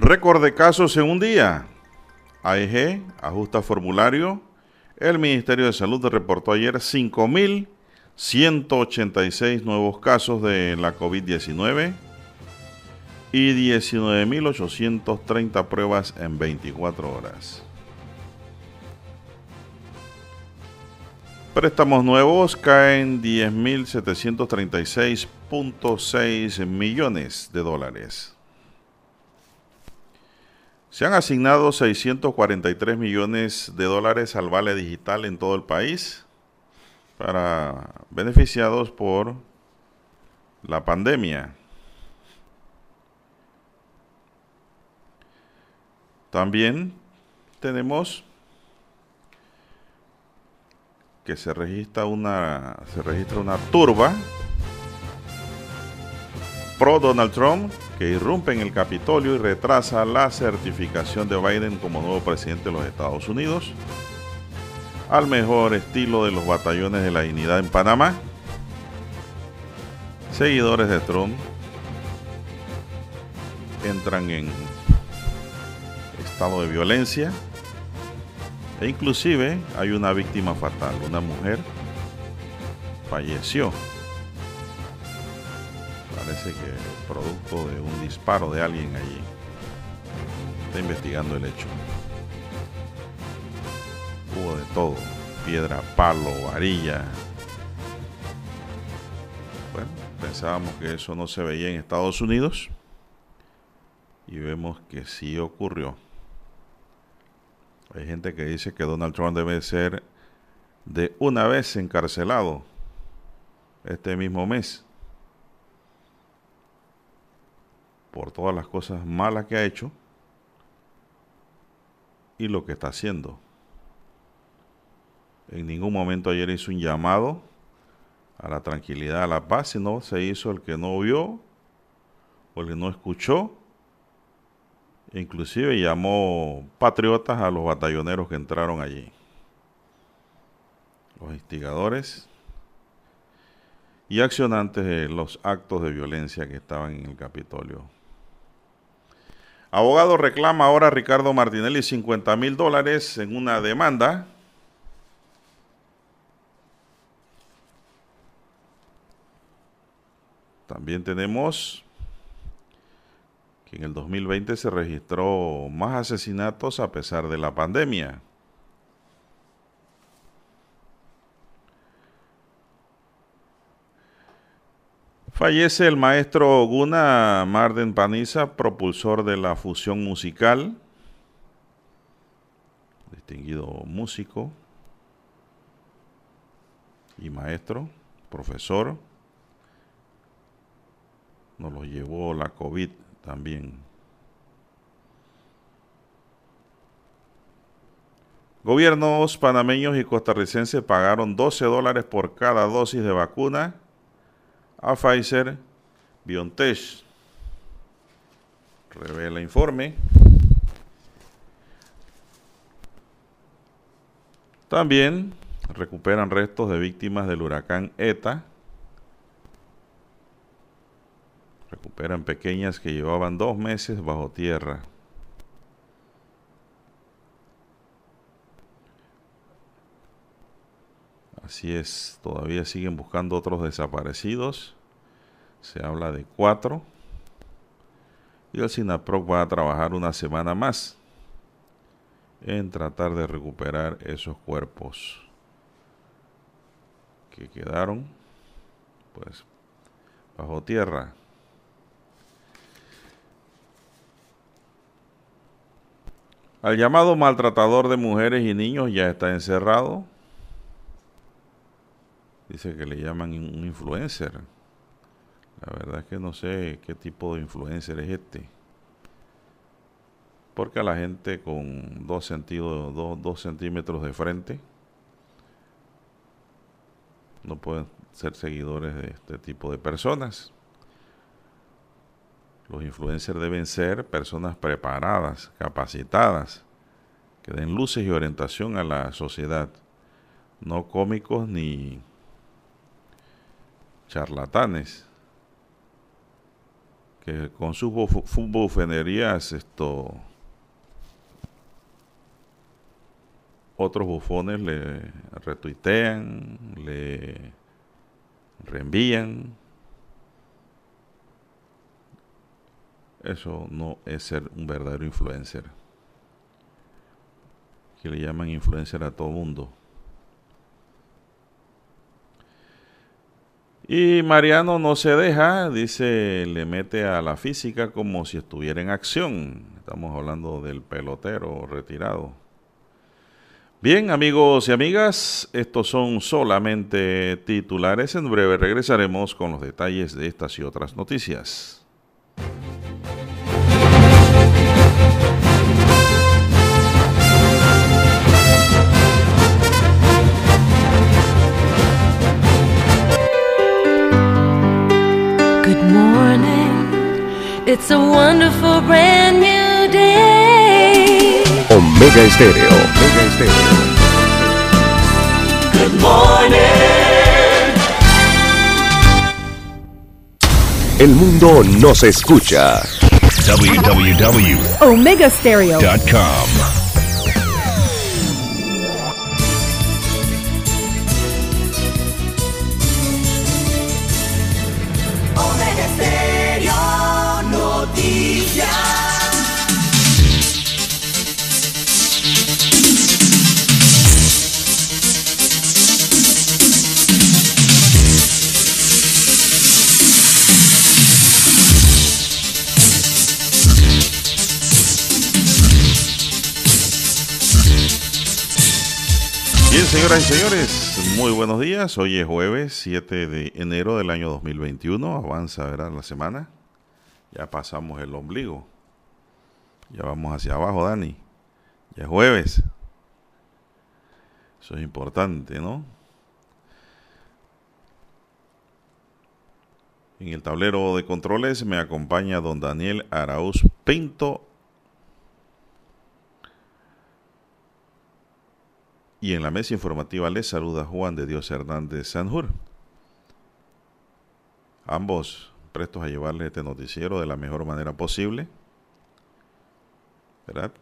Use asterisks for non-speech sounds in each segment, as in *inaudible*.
Récord de casos en un día. AEG ajusta formulario. El Ministerio de Salud reportó ayer 5.186 nuevos casos de la COVID-19 y 19.830 pruebas en 24 horas. Préstamos nuevos caen 10.736.6 millones de dólares. Se han asignado 643 millones de dólares al Vale Digital en todo el país para beneficiados por la pandemia. También tenemos que se registra una se registra una turba pro Donald Trump que irrumpe en el Capitolio y retrasa la certificación de Biden como nuevo presidente de los Estados Unidos, al mejor estilo de los batallones de la dignidad en Panamá, seguidores de Trump entran en estado de violencia e inclusive hay una víctima fatal, una mujer falleció. Parece que producto de un disparo de alguien allí. Está investigando el hecho. Hubo de todo, piedra, palo, varilla. Bueno, pensábamos que eso no se veía en Estados Unidos y vemos que sí ocurrió. Hay gente que dice que Donald Trump debe ser de una vez encarcelado este mismo mes por todas las cosas malas que ha hecho y lo que está haciendo. En ningún momento ayer hizo un llamado a la tranquilidad, a la paz, sino se hizo el que no vio o el que no escuchó. Inclusive llamó patriotas a los batalloneros que entraron allí. Los instigadores y accionantes de los actos de violencia que estaban en el Capitolio. Abogado reclama ahora a Ricardo Martinelli 50 mil dólares en una demanda. También tenemos que en el 2020 se registró más asesinatos a pesar de la pandemia. Fallece el maestro Guna Marden Paniza, propulsor de la fusión musical, distinguido músico y maestro, profesor. Nos lo llevó la COVID también. Gobiernos panameños y costarricenses pagaron 12 dólares por cada dosis de vacuna a Pfizer BioNTech. Revela informe. También recuperan restos de víctimas del huracán ETA. Recuperan pequeñas que llevaban dos meses bajo tierra. Así es, todavía siguen buscando otros desaparecidos. Se habla de cuatro. Y el SINAPROC va a trabajar una semana más en tratar de recuperar esos cuerpos que quedaron pues bajo tierra. Al llamado maltratador de mujeres y niños ya está encerrado. Dice que le llaman un influencer. La verdad es que no sé qué tipo de influencer es este. Porque a la gente con dos, sentidos, dos, centímetros de frente no pueden ser seguidores de este tipo de personas. Los influencers deben ser personas preparadas, capacitadas, que den luces y orientación a la sociedad, no cómicos ni charlatanes que con sus bufenerías esto otros bufones le retuitean, le reenvían. Eso no es ser un verdadero influencer. Que le llaman influencer a todo mundo. Y Mariano no se deja, dice, le mete a la física como si estuviera en acción. Estamos hablando del pelotero retirado. Bien, amigos y amigas, estos son solamente titulares. En breve regresaremos con los detalles de estas y otras noticias. It's a wonderful brand new day. Omega Estéreo. Omega Estéreo. Good morning. El mundo nos escucha. www.omegastereo.com señoras señores, muy buenos días. Hoy es jueves 7 de enero del año 2021. Avanza, ¿verdad? La semana. Ya pasamos el ombligo. Ya vamos hacia abajo, Dani. Ya es jueves. Eso es importante, ¿no? En el tablero de controles me acompaña don Daniel Arauz Pinto Y en la mesa informativa les saluda Juan de Dios Hernández Sanjur. Ambos prestos a llevarles este noticiero de la mejor manera posible. ¿Verdad?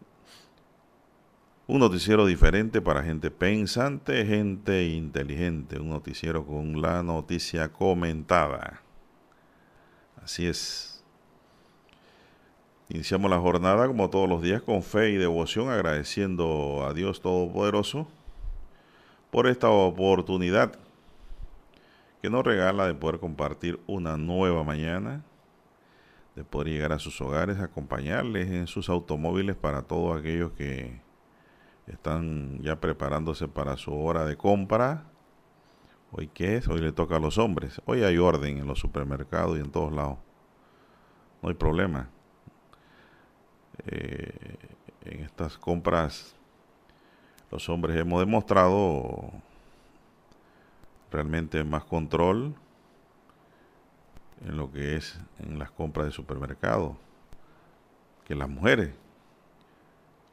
Un noticiero diferente para gente pensante, gente inteligente. Un noticiero con la noticia comentada. Así es. Iniciamos la jornada como todos los días con fe y devoción, agradeciendo a Dios Todopoderoso por esta oportunidad que nos regala de poder compartir una nueva mañana, de poder llegar a sus hogares, acompañarles en sus automóviles para todos aquellos que están ya preparándose para su hora de compra. Hoy qué es? Hoy le toca a los hombres. Hoy hay orden en los supermercados y en todos lados. No hay problema. Eh, en estas compras los hombres hemos demostrado realmente más control en lo que es en las compras de supermercado que las mujeres.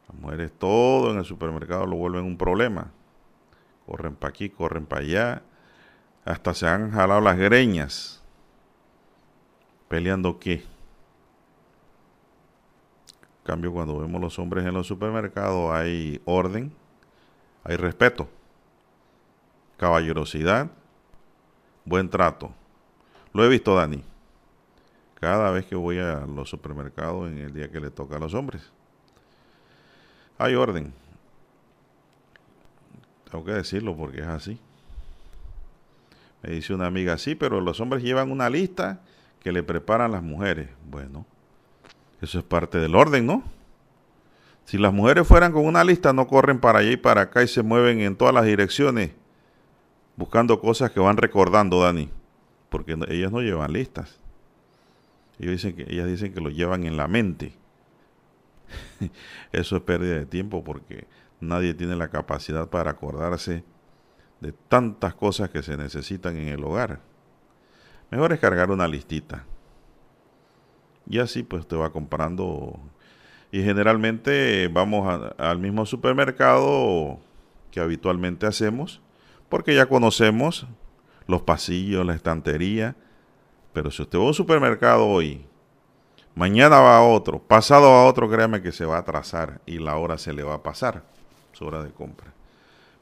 Las mujeres todo en el supermercado lo vuelven un problema. Corren para aquí, corren para allá. Hasta se han jalado las greñas. ¿Peleando qué? En cambio, cuando vemos los hombres en los supermercados hay orden hay respeto, caballerosidad, buen trato. Lo he visto, Dani, cada vez que voy a los supermercados en el día que le toca a los hombres. Hay orden. Tengo que decirlo porque es así. Me dice una amiga, sí, pero los hombres llevan una lista que le preparan las mujeres. Bueno, eso es parte del orden, ¿no? Si las mujeres fueran con una lista, no corren para allá y para acá y se mueven en todas las direcciones buscando cosas que van recordando, Dani. Porque ellas no llevan listas. Ellas dicen que lo llevan en la mente. *laughs* Eso es pérdida de tiempo porque nadie tiene la capacidad para acordarse de tantas cosas que se necesitan en el hogar. Mejor es cargar una listita. Y así pues te va comprando y generalmente vamos al mismo supermercado que habitualmente hacemos, porque ya conocemos los pasillos, la estantería. Pero si usted va a un supermercado hoy Mañana va a otro, pasado a otro, créame que se va a atrasar y la hora se le va a pasar, su hora de compra.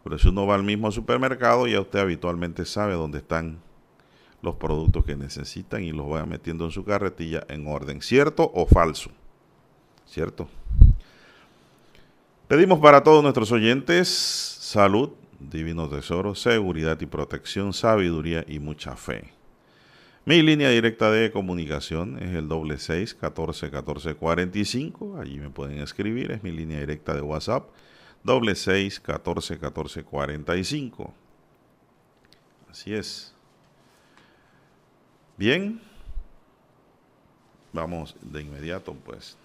Pero si uno va al mismo supermercado, ya usted habitualmente sabe dónde están los productos que necesitan y los va metiendo en su carretilla en orden, ¿cierto o falso? ¿Cierto? Pedimos para todos nuestros oyentes salud, divino tesoro, seguridad y protección, sabiduría y mucha fe. Mi línea directa de comunicación es el doble seis catorce catorce cuarenta y cinco. Allí me pueden escribir. Es mi línea directa de WhatsApp. Doble seis catorce catorce cuarenta y cinco. Así es. Bien. Vamos de inmediato pues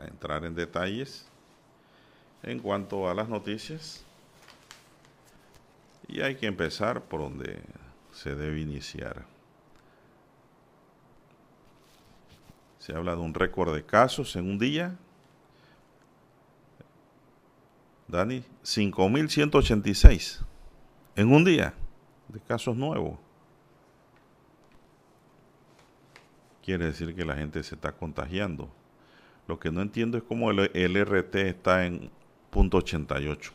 a entrar en detalles en cuanto a las noticias. Y hay que empezar por donde se debe iniciar. Se habla de un récord de casos en un día. Dani, 5.186 en un día de casos nuevos. Quiere decir que la gente se está contagiando. Lo que no entiendo es cómo el, RT está en punto 88.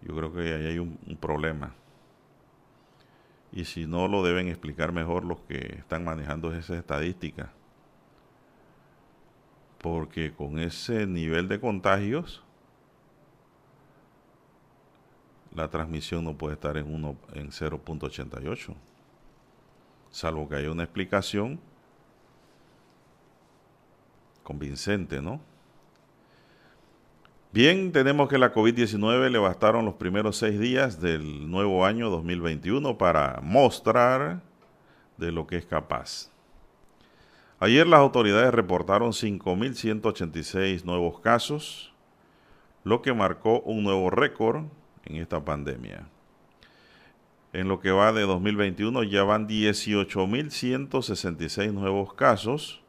Yo creo que ahí hay un, un problema y si no lo deben explicar mejor los que están manejando esas estadísticas. Porque con ese nivel de contagios, la transmisión no puede estar en, uno, en 0.88. Salvo que haya una explicación convincente, ¿no? Bien, tenemos que la COVID-19 le bastaron los primeros seis días del nuevo año 2021 para mostrar de lo que es capaz. Ayer las autoridades reportaron 5.186 nuevos casos, lo que marcó un nuevo récord en esta pandemia. En lo que va de 2021 ya van 18.166 nuevos casos,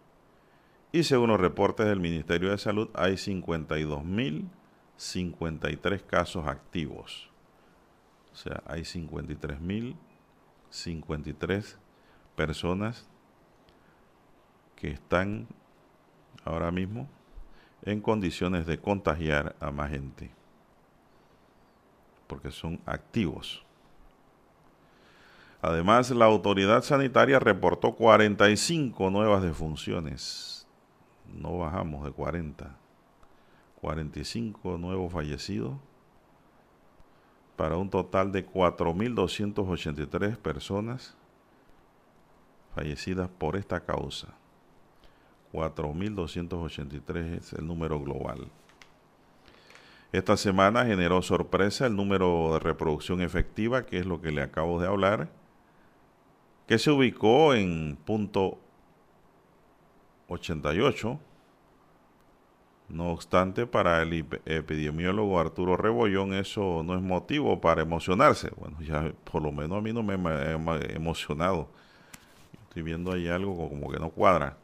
y según los reportes del Ministerio de Salud hay 52.053 casos activos. O sea, hay 53.053 personas que están ahora mismo en condiciones de contagiar a más gente. Porque son activos. Además, la autoridad sanitaria reportó 45 nuevas defunciones no bajamos de 40. 45 nuevos fallecidos para un total de 4.283 personas fallecidas por esta causa. 4.283 es el número global. Esta semana generó sorpresa el número de reproducción efectiva, que es lo que le acabo de hablar, que se ubicó en punto 88. No obstante, para el epidemiólogo Arturo Rebollón eso no es motivo para emocionarse. Bueno, ya por lo menos a mí no me he emocionado. Estoy viendo ahí algo como que no cuadra.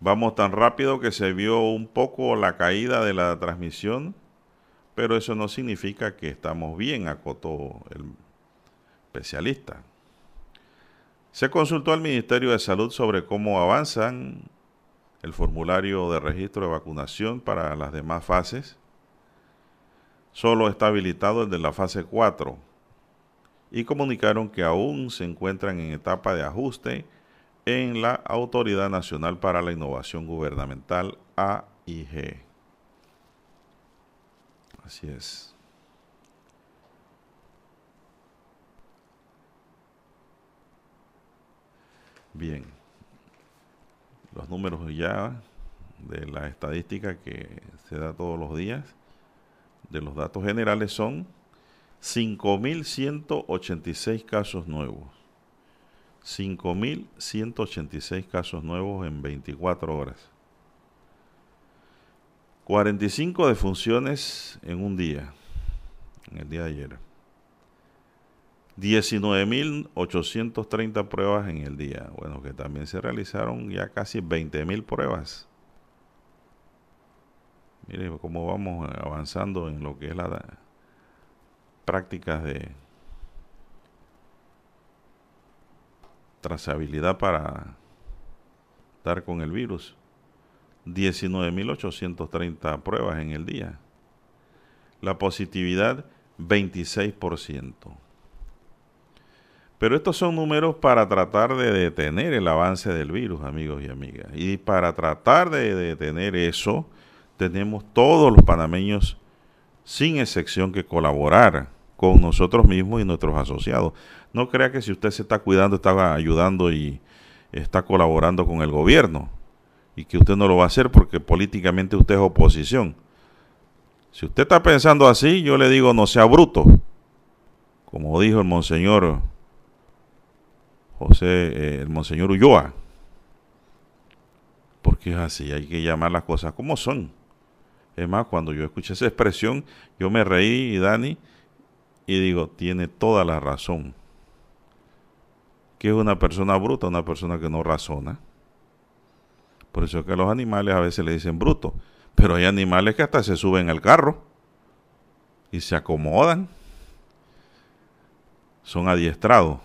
Vamos tan rápido que se vio un poco la caída de la transmisión, pero eso no significa que estamos bien, acotó el especialista. Se consultó al Ministerio de Salud sobre cómo avanzan el formulario de registro de vacunación para las demás fases. Solo está habilitado el de la fase 4 y comunicaron que aún se encuentran en etapa de ajuste en la Autoridad Nacional para la Innovación Gubernamental AIG. Así es. Bien, los números ya de la estadística que se da todos los días, de los datos generales son 5.186 casos nuevos. 5.186 casos nuevos en 24 horas. 45 defunciones en un día, en el día de ayer. 19.830 pruebas en el día. Bueno, que también se realizaron ya casi 20.000 pruebas. Mire cómo vamos avanzando en lo que es la prácticas de trazabilidad para estar con el virus. 19.830 pruebas en el día. La positividad 26%. Pero estos son números para tratar de detener el avance del virus, amigos y amigas. Y para tratar de detener eso, tenemos todos los panameños, sin excepción, que colaborar con nosotros mismos y nuestros asociados. No crea que si usted se está cuidando, está ayudando y está colaborando con el gobierno y que usted no lo va a hacer porque políticamente usted es oposición. Si usted está pensando así, yo le digo no sea bruto. Como dijo el monseñor José, eh, el monseñor Ulloa. Porque es así, hay que llamar las cosas como son. Es más, cuando yo escuché esa expresión, yo me reí, y Dani, y digo, tiene toda la razón. Que es una persona bruta, una persona que no razona. Por eso es que a los animales a veces le dicen bruto. Pero hay animales que hasta se suben al carro y se acomodan. Son adiestrados.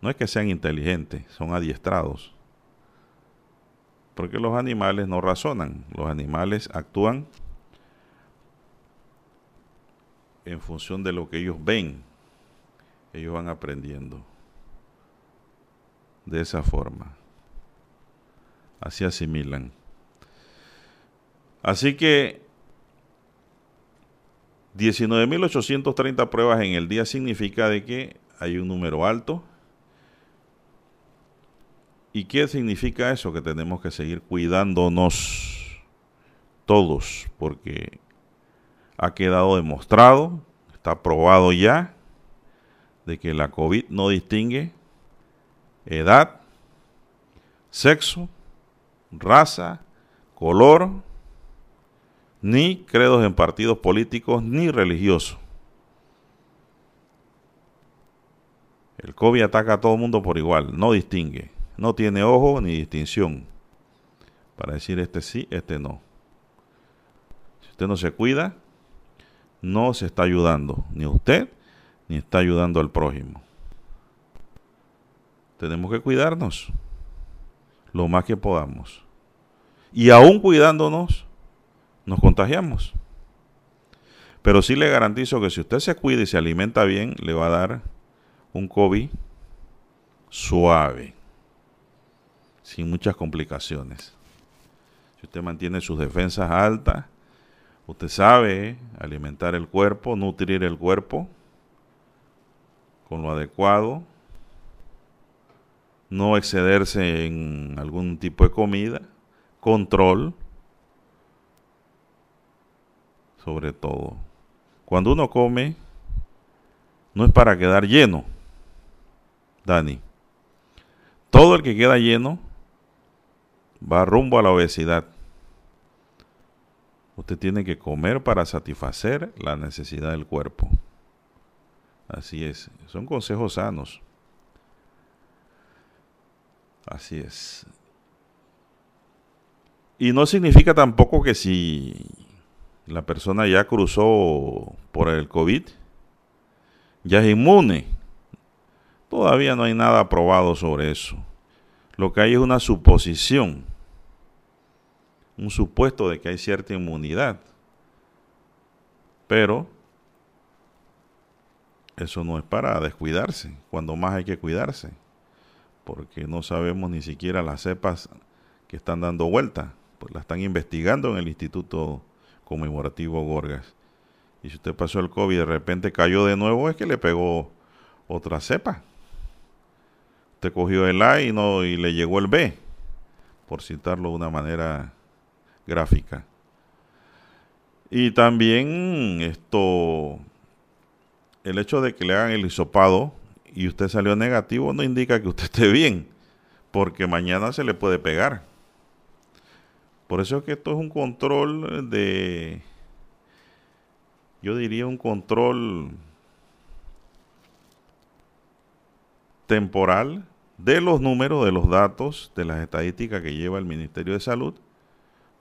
No es que sean inteligentes, son adiestrados. Porque los animales no razonan, los animales actúan en función de lo que ellos ven. Ellos van aprendiendo de esa forma. Así asimilan. Así que 19.830 pruebas en el día significa de que hay un número alto ¿Y qué significa eso? Que tenemos que seguir cuidándonos todos, porque ha quedado demostrado, está probado ya, de que la COVID no distingue edad, sexo, raza, color, ni credos en partidos políticos, ni religiosos. El COVID ataca a todo el mundo por igual, no distingue no tiene ojo ni distinción para decir este sí, este no. Si usted no se cuida, no se está ayudando, ni usted, ni está ayudando al prójimo. Tenemos que cuidarnos lo más que podamos. Y aún cuidándonos, nos contagiamos. Pero sí le garantizo que si usted se cuida y se alimenta bien, le va a dar un COVID suave sin muchas complicaciones. Si usted mantiene sus defensas altas, usted sabe alimentar el cuerpo, nutrir el cuerpo con lo adecuado, no excederse en algún tipo de comida, control, sobre todo. Cuando uno come, no es para quedar lleno, Dani. Todo el que queda lleno va rumbo a la obesidad. Usted tiene que comer para satisfacer la necesidad del cuerpo. Así es. Son consejos sanos. Así es. Y no significa tampoco que si la persona ya cruzó por el COVID, ya es inmune. Todavía no hay nada probado sobre eso. Lo que hay es una suposición un supuesto de que hay cierta inmunidad. Pero eso no es para descuidarse, cuando más hay que cuidarse, porque no sabemos ni siquiera las cepas que están dando vuelta, pues la están investigando en el Instituto Conmemorativo Gorgas. Y si usted pasó el COVID y de repente cayó de nuevo, es que le pegó otra cepa. Usted cogió el A y, no, y le llegó el B, por citarlo de una manera gráfica. Y también esto, el hecho de que le hagan el hisopado y usted salió negativo no indica que usted *laughs* esté bien, porque mañana se le puede pegar. Por eso es que esto es un control de, yo diría un control temporal de los números, de los datos, de las estadísticas que lleva el Ministerio de Salud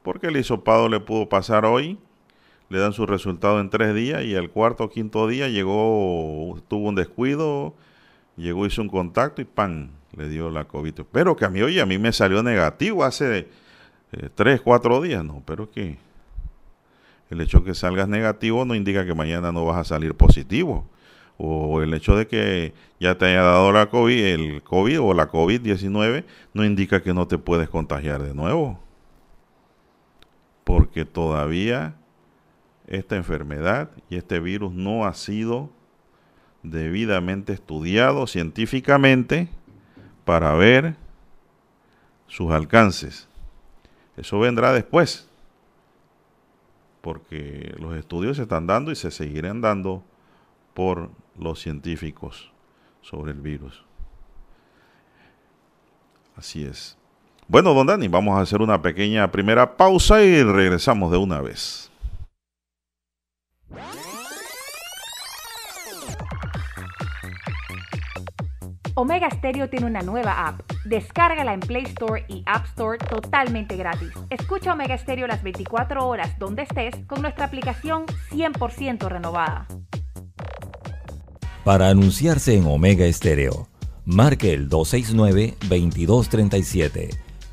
porque el hisopado le pudo pasar hoy, le dan su resultado en tres días y al cuarto o quinto día llegó, tuvo un descuido, llegó, hizo un contacto y ¡pam! le dio la COVID. Pero que a mí, oye, a mí me salió negativo hace eh, tres, cuatro días. No, pero que el hecho de que salgas negativo no indica que mañana no vas a salir positivo. O el hecho de que ya te haya dado la COVID, el COVID o la COVID-19 no indica que no te puedes contagiar de nuevo. Porque todavía esta enfermedad y este virus no ha sido debidamente estudiado científicamente para ver sus alcances. Eso vendrá después, porque los estudios se están dando y se seguirán dando por los científicos sobre el virus. Así es. Bueno, don Dani, vamos a hacer una pequeña primera pausa y regresamos de una vez. Omega Stereo tiene una nueva app. Descárgala en Play Store y App Store totalmente gratis. Escucha Omega Stereo las 24 horas donde estés con nuestra aplicación 100% renovada. Para anunciarse en Omega Stereo, marque el 269-2237.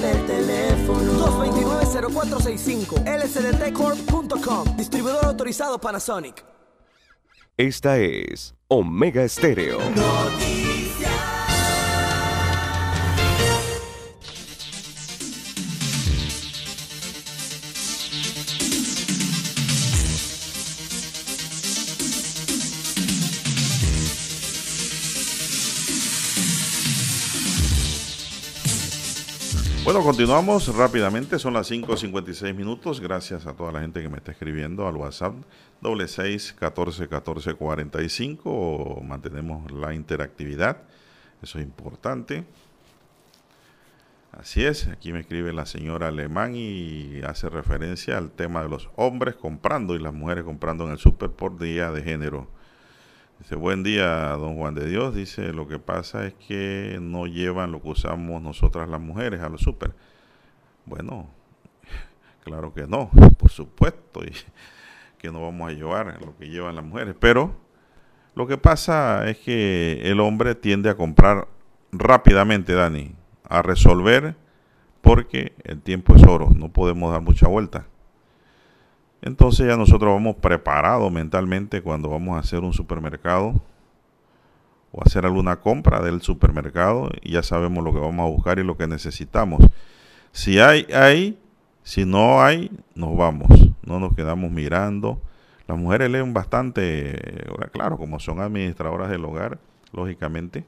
Del teléfono. 229-0465 lsdtcorp.com. Distribuidor autorizado Panasonic. Esta es Omega Estéreo. Bueno, continuamos rápidamente, son las 5.56 minutos. Gracias a toda la gente que me está escribiendo al WhatsApp doble seis catorce catorce cuarenta y cinco. Mantenemos la interactividad, eso es importante. Así es, aquí me escribe la señora Alemán y hace referencia al tema de los hombres comprando y las mujeres comprando en el súper por día de género. Dice, buen día, don Juan de Dios. Dice, lo que pasa es que no llevan lo que usamos nosotras las mujeres a los súper. Bueno, *laughs* claro que no, *laughs* por supuesto, y *laughs* que no vamos a llevar lo que llevan las mujeres. Pero lo que pasa es que el hombre tiende a comprar rápidamente, Dani, a resolver, porque el tiempo es oro, no podemos dar mucha vuelta. Entonces ya nosotros vamos preparados mentalmente cuando vamos a hacer un supermercado o hacer alguna compra del supermercado y ya sabemos lo que vamos a buscar y lo que necesitamos. Si hay, hay, si no hay, nos vamos, no nos quedamos mirando. Las mujeres leen bastante, claro, como son administradoras del hogar, lógicamente,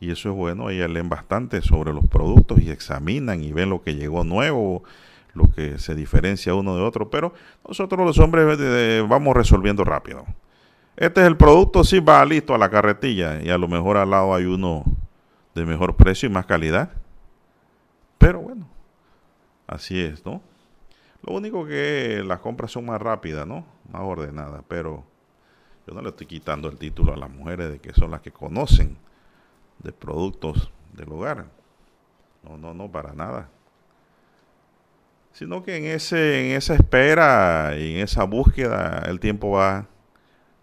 y eso es bueno, ellas leen bastante sobre los productos y examinan y ven lo que llegó nuevo lo que se diferencia uno de otro, pero nosotros los hombres eh, vamos resolviendo rápido. Este es el producto, sí va listo a la carretilla y a lo mejor al lado hay uno de mejor precio y más calidad. Pero bueno, así es, ¿no? Lo único que las compras son más rápidas, ¿no? Más ordenadas, pero yo no le estoy quitando el título a las mujeres de que son las que conocen de productos del hogar. No, no, no, para nada sino que en, ese, en esa espera y en esa búsqueda el tiempo va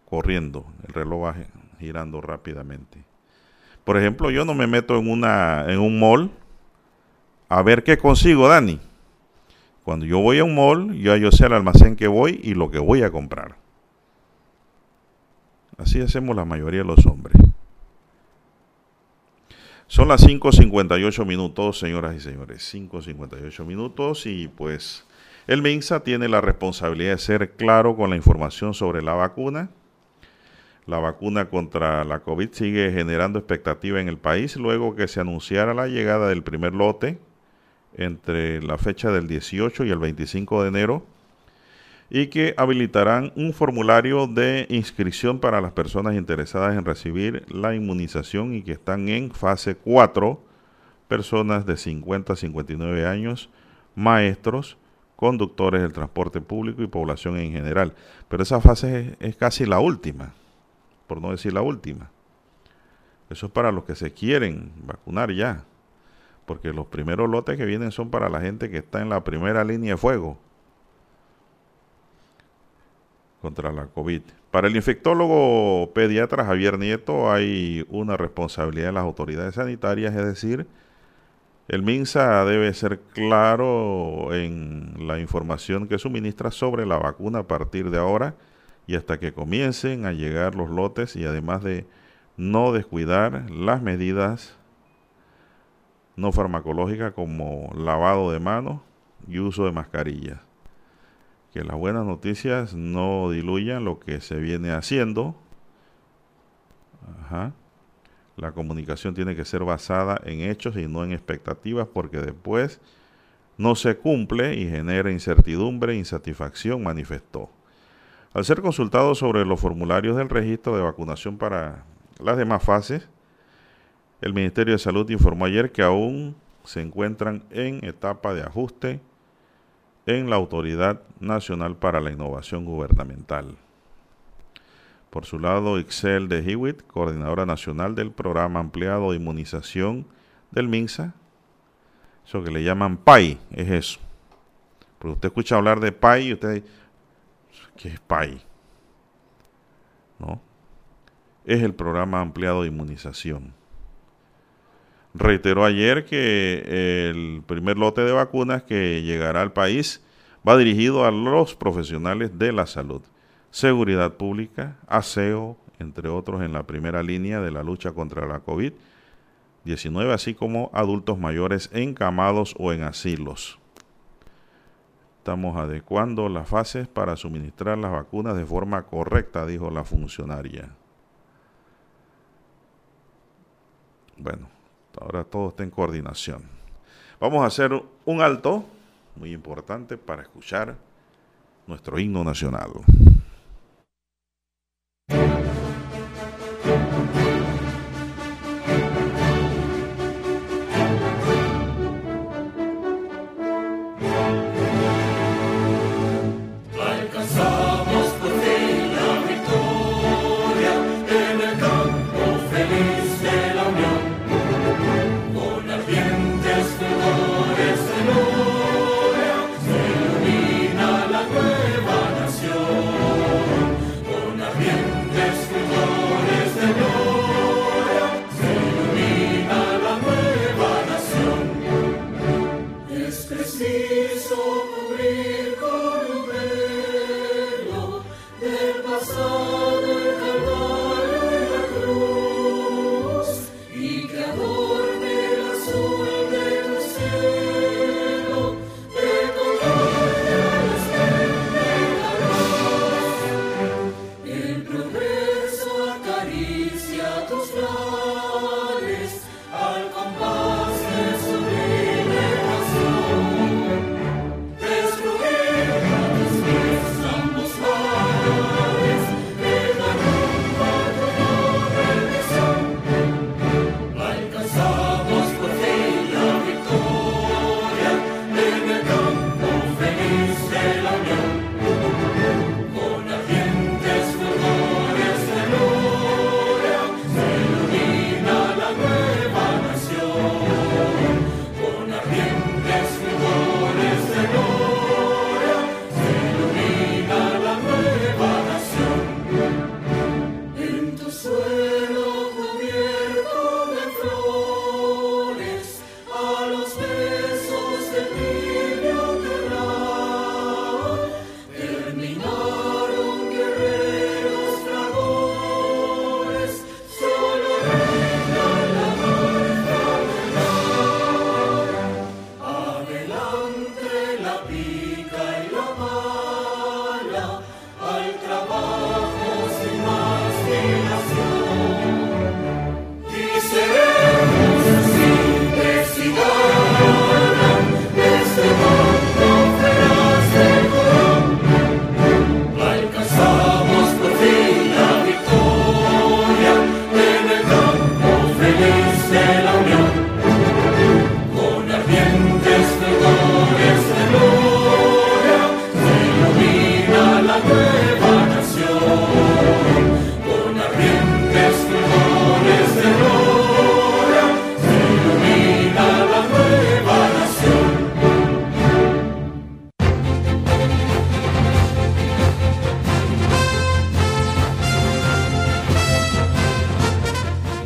corriendo, el reloj va girando rápidamente. Por ejemplo, yo no me meto en, una, en un mall a ver qué consigo, Dani. Cuando yo voy a un mall, ya yo sé el almacén que voy y lo que voy a comprar. Así hacemos la mayoría de los hombres. Son las 5.58 minutos, señoras y señores. 5.58 minutos y pues el MINSA tiene la responsabilidad de ser claro con la información sobre la vacuna. La vacuna contra la COVID sigue generando expectativa en el país luego que se anunciara la llegada del primer lote entre la fecha del 18 y el 25 de enero y que habilitarán un formulario de inscripción para las personas interesadas en recibir la inmunización y que están en fase 4, personas de 50 a 59 años, maestros, conductores del transporte público y población en general. Pero esa fase es, es casi la última, por no decir la última. Eso es para los que se quieren vacunar ya, porque los primeros lotes que vienen son para la gente que está en la primera línea de fuego contra la COVID. Para el infectólogo pediatra Javier Nieto hay una responsabilidad de las autoridades sanitarias, es decir, el MINSA debe ser claro en la información que suministra sobre la vacuna a partir de ahora y hasta que comiencen a llegar los lotes y además de no descuidar las medidas no farmacológicas como lavado de manos y uso de mascarillas que las buenas noticias no diluyan lo que se viene haciendo. La comunicación tiene que ser basada en hechos y no en expectativas porque después no se cumple y genera incertidumbre e insatisfacción, manifestó. Al ser consultado sobre los formularios del registro de vacunación para las demás fases, el Ministerio de Salud informó ayer que aún se encuentran en etapa de ajuste en la Autoridad Nacional para la Innovación Gubernamental. Por su lado, Ixel de Hewitt, coordinadora nacional del programa ampliado de inmunización del MINSA, eso que le llaman PAI, es eso. Porque usted escucha hablar de PAI y usted ¿qué es PAI? ¿No? Es el programa ampliado de inmunización reiteró ayer que el primer lote de vacunas que llegará al país va dirigido a los profesionales de la salud, seguridad pública, aseo, entre otros en la primera línea de la lucha contra la COVID-19, así como adultos mayores encamados o en asilos. Estamos adecuando las fases para suministrar las vacunas de forma correcta, dijo la funcionaria. Bueno, Ahora todo está en coordinación. Vamos a hacer un alto muy importante para escuchar nuestro himno nacional.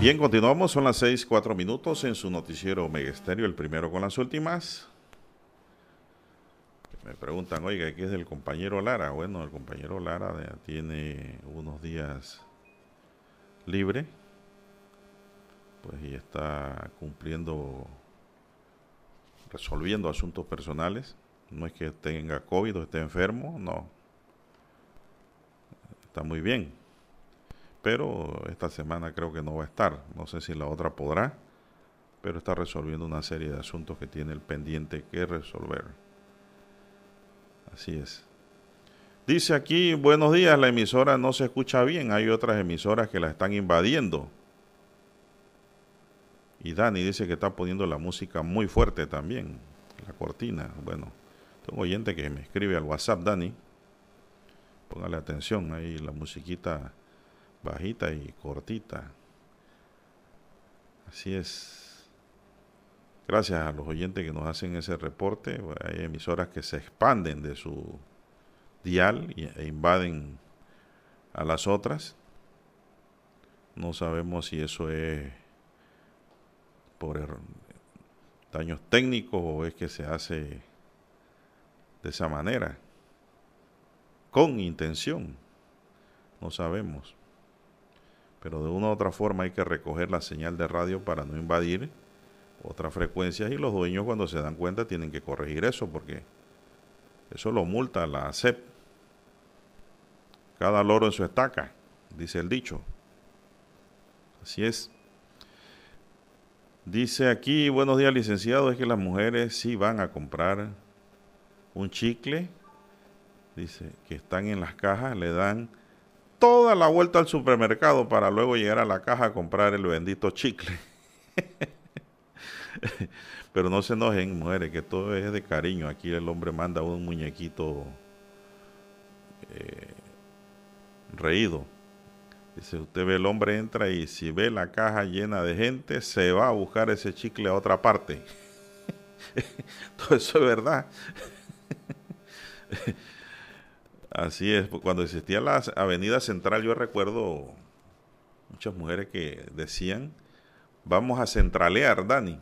Bien, continuamos, son las seis, cuatro minutos en su noticiero Omega el primero con las últimas. Me preguntan, oiga, ¿qué es del compañero Lara? Bueno, el compañero Lara tiene unos días libre, pues y está cumpliendo, resolviendo asuntos personales. No es que tenga COVID o esté enfermo, no. Está muy bien. Pero esta semana creo que no va a estar. No sé si la otra podrá, pero está resolviendo una serie de asuntos que tiene el pendiente que resolver. Así es. Dice aquí, buenos días, la emisora no se escucha bien, hay otras emisoras que la están invadiendo. Y Dani dice que está poniendo la música muy fuerte también, la cortina. Bueno, tengo oyente que me escribe al WhatsApp, Dani. Póngale atención, ahí la musiquita bajita y cortita. Así es. Gracias a los oyentes que nos hacen ese reporte. Hay emisoras que se expanden de su dial e invaden a las otras. No sabemos si eso es por er, daños técnicos o es que se hace de esa manera. Con intención. No sabemos. Pero de una u otra forma hay que recoger la señal de radio para no invadir otras frecuencias y los dueños cuando se dan cuenta tienen que corregir eso porque eso lo multa la CEP. Cada loro en su estaca, dice el dicho. Así es. Dice aquí, buenos días licenciado, es que las mujeres sí van a comprar un chicle, dice, que están en las cajas, le dan toda la vuelta al supermercado para luego llegar a la caja a comprar el bendito chicle. *laughs* Pero no se enojen, mujeres, que todo es de cariño. Aquí el hombre manda un muñequito eh, reído. Dice, usted ve el hombre entra y si ve la caja llena de gente, se va a buscar ese chicle a otra parte. *laughs* todo eso es verdad. *laughs* Así es, cuando existía la avenida central, yo recuerdo muchas mujeres que decían, vamos a centralear, Dani.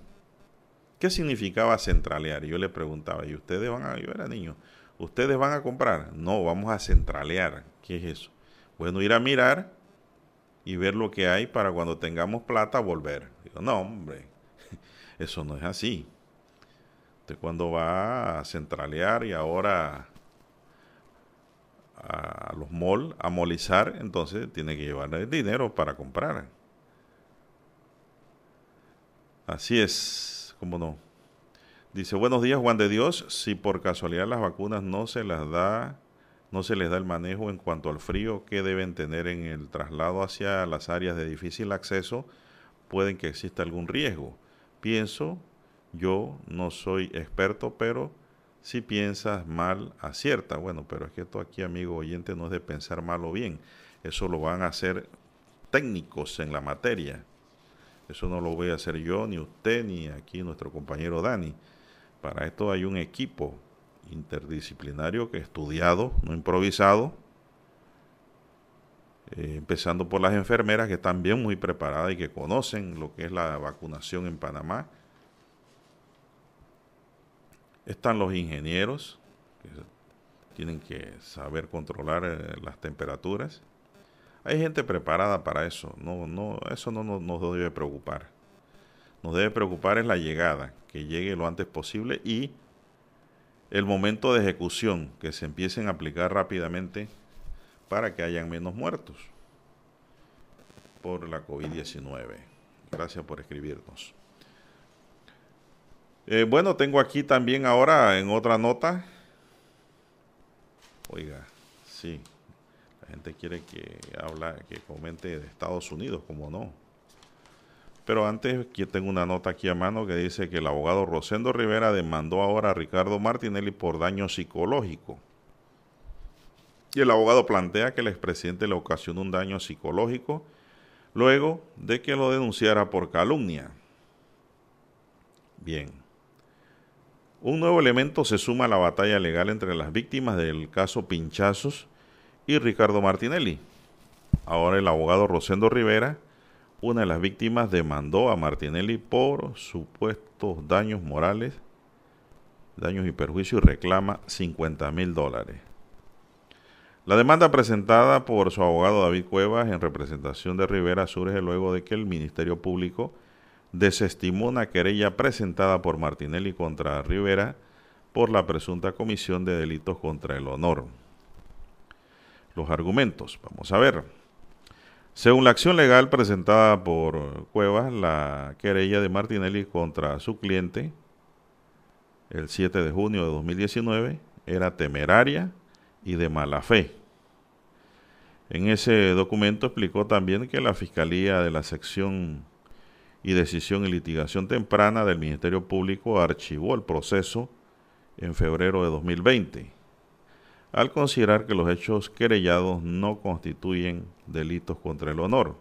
¿Qué significaba centralear? Yo le preguntaba, ¿y ustedes van a, yo era niño, ¿ustedes van a comprar? No, vamos a centralear. ¿Qué es eso? Bueno, ir a mirar y ver lo que hay para cuando tengamos plata volver. Digo, no, hombre, *laughs* eso no es así. Usted cuando va a centralear y ahora a los malls a molizar, entonces tiene que llevar dinero para comprar. Así es no. Dice, buenos días Juan de Dios, si por casualidad las vacunas no se las da, no se les da el manejo en cuanto al frío que deben tener en el traslado hacia las áreas de difícil acceso, pueden que exista algún riesgo. Pienso, yo no soy experto, pero si piensas mal, acierta. Bueno, pero es que esto aquí, amigo oyente, no es de pensar mal o bien. Eso lo van a hacer técnicos en la materia. Eso no lo voy a hacer yo, ni usted, ni aquí nuestro compañero Dani. Para esto hay un equipo interdisciplinario que estudiado, no improvisado, eh, empezando por las enfermeras que están bien muy preparadas y que conocen lo que es la vacunación en Panamá. Están los ingenieros, que tienen que saber controlar eh, las temperaturas hay gente preparada para eso. No, no, eso no, nos debe preocupar. Nos debe preocupar es la llegada, que llegue lo antes posible y el momento de ejecución, que se empiecen a aplicar rápidamente para que hayan menos muertos por la COVID-19. Gracias por escribirnos. Eh, bueno, tengo aquí también ahora en otra nota. Oiga, sí, la gente quiere que habla, que comente de Estados Unidos, como no. Pero antes, aquí tengo una nota aquí a mano que dice que el abogado Rosendo Rivera demandó ahora a Ricardo Martinelli por daño psicológico. Y el abogado plantea que el expresidente le ocasionó un daño psicológico luego de que lo denunciara por calumnia. Bien. Un nuevo elemento se suma a la batalla legal entre las víctimas del caso Pinchazos y Ricardo Martinelli. Ahora el abogado Rosendo Rivera una de las víctimas demandó a Martinelli por supuestos daños morales, daños y perjuicios y reclama 50 mil dólares. La demanda presentada por su abogado David Cuevas en representación de Rivera surge luego de que el Ministerio Público desestimó una querella presentada por Martinelli contra Rivera por la presunta comisión de delitos contra el honor. Los argumentos, vamos a ver. Según la acción legal presentada por Cuevas, la querella de Martinelli contra su cliente el 7 de junio de 2019 era temeraria y de mala fe. En ese documento explicó también que la Fiscalía de la Sección y Decisión y Litigación Temprana del Ministerio Público archivó el proceso en febrero de 2020, al considerar que los hechos querellados no constituyen delitos contra el honor.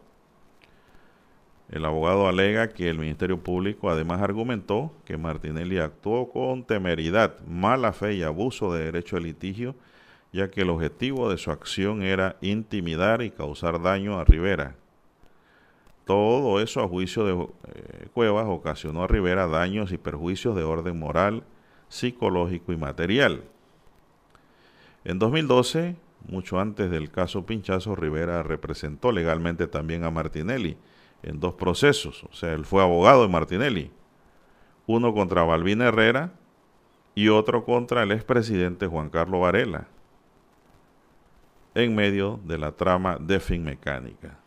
El abogado alega que el Ministerio Público además argumentó que Martinelli actuó con temeridad, mala fe y abuso de derecho de litigio ya que el objetivo de su acción era intimidar y causar daño a Rivera. Todo eso a juicio de eh, Cuevas ocasionó a Rivera daños y perjuicios de orden moral, psicológico y material. En 2012, mucho antes del caso Pinchazo, Rivera representó legalmente también a Martinelli en dos procesos, o sea, él fue abogado de Martinelli, uno contra Balbina Herrera y otro contra el expresidente Juan Carlos Varela en medio de la trama de fin mecánica.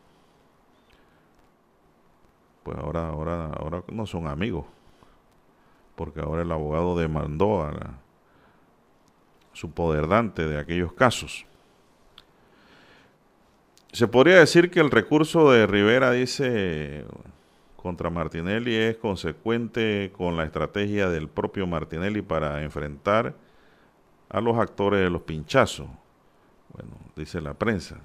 Pues ahora, ahora, ahora no son amigos, porque ahora el abogado demandó a su poderdante de aquellos casos. Se podría decir que el recurso de Rivera dice contra Martinelli es consecuente con la estrategia del propio Martinelli para enfrentar a los actores de los pinchazos bueno, dice la prensa.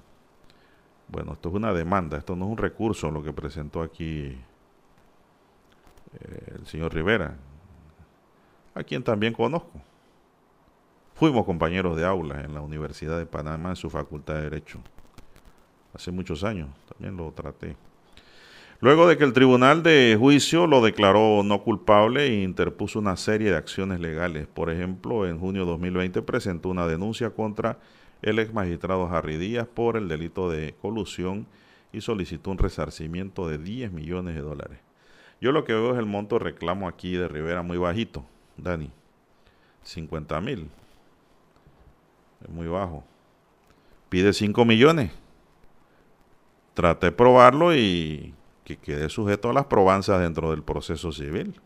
Bueno, esto es una demanda, esto no es un recurso lo que presentó aquí eh, el señor Rivera, a quien también conozco. Fuimos compañeros de aula en la Universidad de Panamá en su Facultad de Derecho. Hace muchos años también lo traté. Luego de que el Tribunal de Juicio lo declaró no culpable e interpuso una serie de acciones legales. Por ejemplo, en junio de 2020 presentó una denuncia contra el ex magistrado Harry Díaz por el delito de colusión y solicitó un resarcimiento de 10 millones de dólares. Yo lo que veo es el monto reclamo aquí de Rivera muy bajito, Dani. 50 mil. Es muy bajo. Pide 5 millones. Trate de probarlo y que quede sujeto a las probanzas dentro del proceso civil.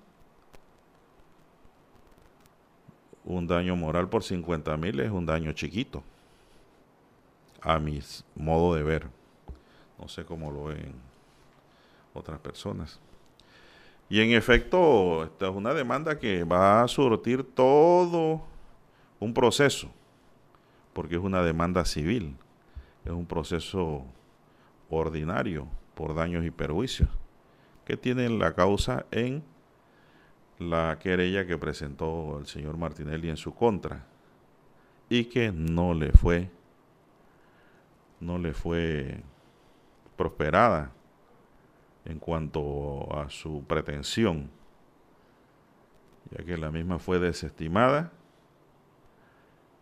Un daño moral por 50 mil es un daño chiquito a mi modo de ver. No sé cómo lo ven otras personas. Y en efecto, esta es una demanda que va a surtir todo un proceso, porque es una demanda civil, es un proceso ordinario por daños y perjuicios, que tiene la causa en la querella que presentó el señor Martinelli en su contra y que no le fue no le fue prosperada en cuanto a su pretensión, ya que la misma fue desestimada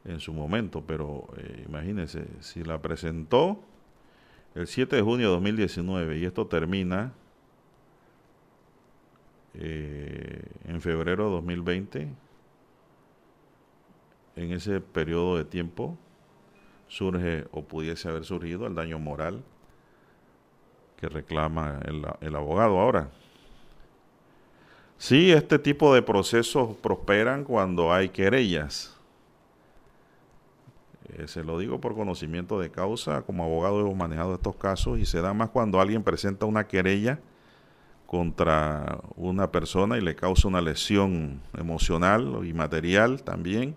en su momento, pero eh, imagínense, si la presentó el 7 de junio de 2019 y esto termina eh, en febrero de 2020, en ese periodo de tiempo surge o pudiese haber surgido el daño moral que reclama el, abogado ahora. Sí, este tipo de procesos prosperan cuando hay querellas. Eh, se lo digo por conocimiento de causa, como abogado hemos manejado estos casos y se da más cuando alguien presenta una querella contra una persona y le causa una lesión emocional y material también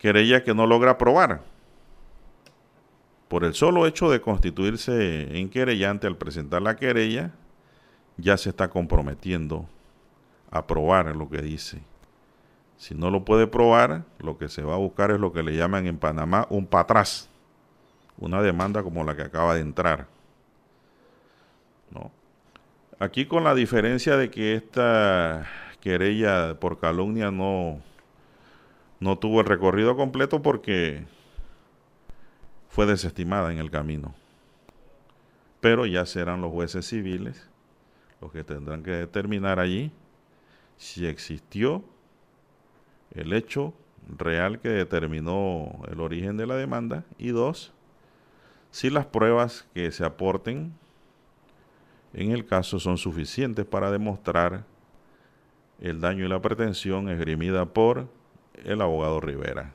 querella que no logra probar. Por el solo hecho de constituirse en querellante al presentar la querella, ya se está comprometiendo a probar lo que dice. Si no lo puede probar, lo que se va a buscar es lo que le llaman en Panamá un patraz, una demanda como la que acaba de entrar. ¿no? Aquí con la diferencia de que esta querella por calumnia no, no tuvo el recorrido completo porque fue desestimada en el camino. Pero ya serán los jueces civiles los que tendrán que determinar allí si existió el hecho real que determinó el origen de la demanda y dos, si las pruebas que se aporten en el caso son suficientes para demostrar el daño y la pretensión esgrimida por el abogado Rivera.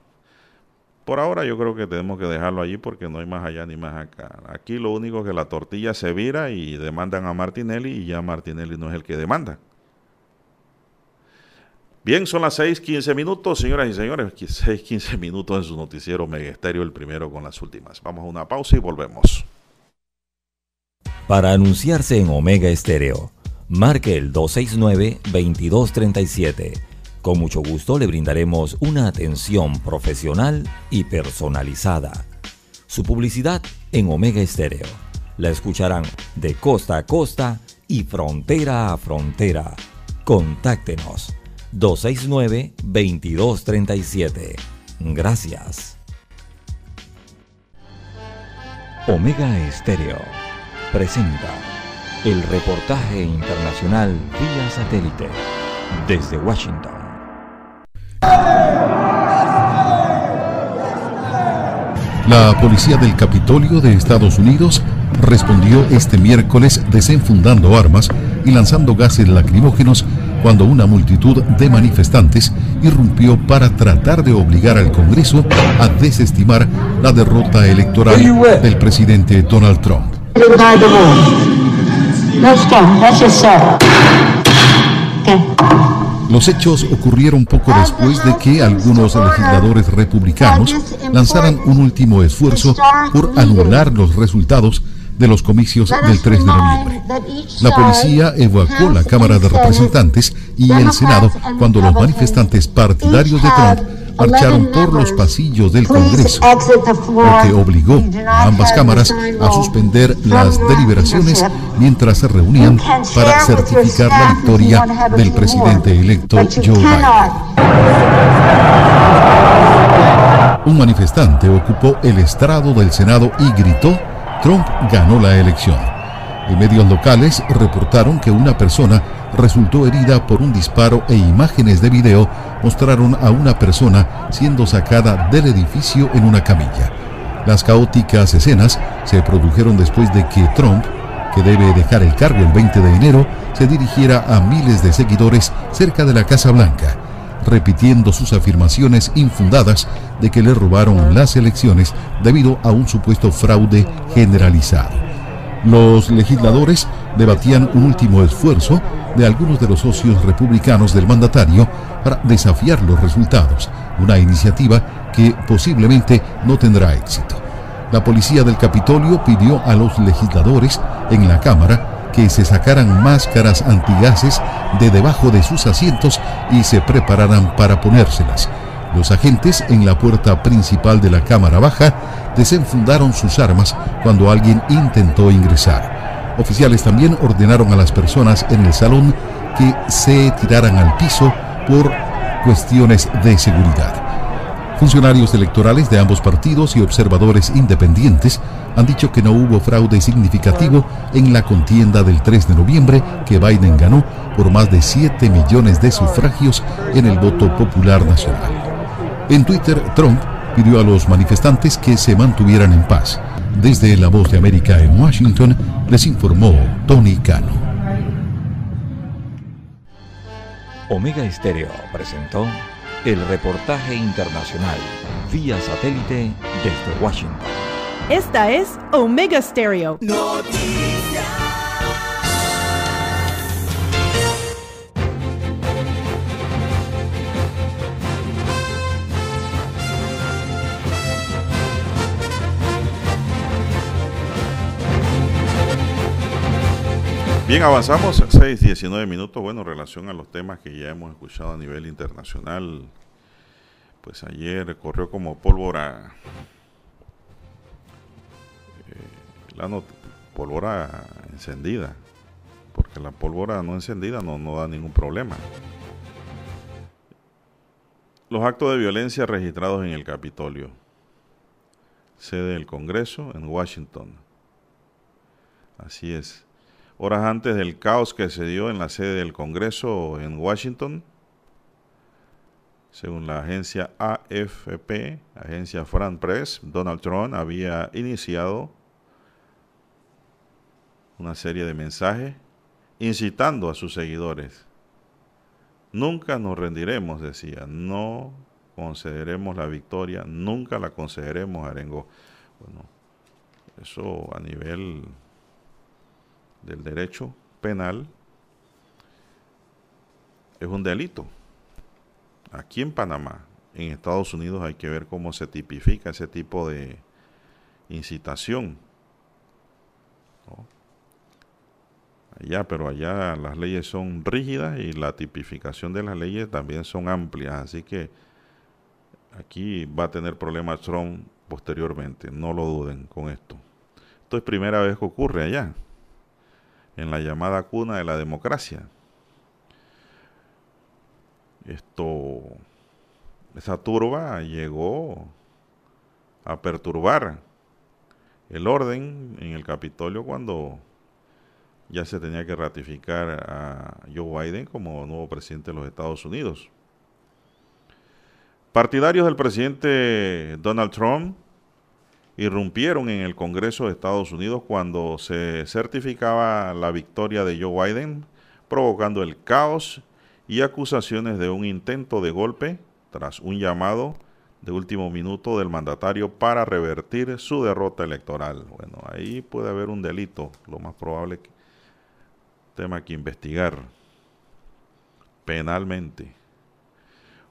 Por ahora yo creo que tenemos que dejarlo allí porque no hay más allá ni más acá. Aquí lo único que la tortilla se vira y demandan a Martinelli y ya Martinelli no es el que demanda. Bien, son las 6:15 minutos, señoras y señores. 6:15 minutos en su noticiero Mega Estéreo, el primero con las últimas. Vamos a una pausa y volvemos. Para anunciarse en Omega Estéreo, marque el 269-2237. Con mucho gusto le brindaremos una atención profesional y personalizada. Su publicidad en Omega Estéreo. La escucharán de costa a costa y frontera a frontera. Contáctenos 269-2237. Gracias. Omega Estéreo presenta el reportaje internacional vía satélite desde Washington. La policía del Capitolio de Estados Unidos respondió este miércoles desenfundando armas y lanzando gases lacrimógenos cuando una multitud de manifestantes irrumpió para tratar de obligar al Congreso a desestimar la derrota electoral del presidente Donald Trump. Los hechos ocurrieron poco después de que algunos legisladores republicanos lanzaran un último esfuerzo por anular los resultados de los comicios del 3 de noviembre. La policía evacuó la Cámara de Representantes y el Senado cuando los manifestantes partidarios de Trump marcharon por los pasillos del Congreso, lo que obligó a ambas cámaras a suspender las deliberaciones mientras se reunían para certificar la victoria del presidente electo Joe Biden. Un manifestante ocupó el estrado del Senado y gritó Trump ganó la elección. Y medios locales reportaron que una persona resultó herida por un disparo e imágenes de video mostraron a una persona siendo sacada del edificio en una camilla. Las caóticas escenas se produjeron después de que Trump, que debe dejar el cargo el 20 de enero, se dirigiera a miles de seguidores cerca de la Casa Blanca, repitiendo sus afirmaciones infundadas de que le robaron las elecciones debido a un supuesto fraude generalizado. Los legisladores debatían un último esfuerzo de algunos de los socios republicanos del mandatario para desafiar los resultados, una iniciativa que posiblemente no tendrá éxito. La policía del Capitolio pidió a los legisladores en la Cámara que se sacaran máscaras antigases de debajo de sus asientos y se prepararan para ponérselas. Los agentes en la puerta principal de la Cámara Baja desenfundaron sus armas cuando alguien intentó ingresar. Oficiales también ordenaron a las personas en el salón que se tiraran al piso por cuestiones de seguridad. Funcionarios electorales de ambos partidos y observadores independientes han dicho que no hubo fraude significativo en la contienda del 3 de noviembre que Biden ganó por más de 7 millones de sufragios en el voto popular nacional. En Twitter, Trump pidió a los manifestantes que se mantuvieran en paz. Desde La Voz de América en Washington, les informó Tony Cano. Omega Estéreo presentó el reportaje internacional vía satélite desde Washington. Esta es Omega Stereo. Bien, avanzamos 6, 19 minutos. Bueno, en relación a los temas que ya hemos escuchado a nivel internacional, pues ayer corrió como pólvora eh, la pólvora encendida, porque la pólvora no encendida no, no da ningún problema. Los actos de violencia registrados en el Capitolio, sede del Congreso en Washington. Así es. Horas antes del caos que se dio en la sede del Congreso en Washington, según la agencia AFP, agencia Fran Press, Donald Trump había iniciado una serie de mensajes incitando a sus seguidores. Nunca nos rendiremos, decía, no concederemos la victoria, nunca la concederemos, Arengo. Bueno, eso a nivel del derecho penal es un delito aquí en Panamá, en Estados Unidos hay que ver cómo se tipifica ese tipo de incitación. Allá, pero allá las leyes son rígidas y la tipificación de las leyes también son amplias, así que aquí va a tener problemas Trump posteriormente, no lo duden con esto. Esto es primera vez que ocurre allá, en la llamada cuna de la democracia esto, esa turba llegó a perturbar el orden en el Capitolio cuando ya se tenía que ratificar a Joe Biden como nuevo presidente de los Estados Unidos. Partidarios del presidente Donald Trump irrumpieron en el Congreso de Estados Unidos cuando se certificaba la victoria de Joe Biden, provocando el caos y acusaciones de un intento de golpe tras un llamado de último minuto del mandatario para revertir su derrota electoral. Bueno, ahí puede haber un delito, lo más probable que tema que investigar penalmente.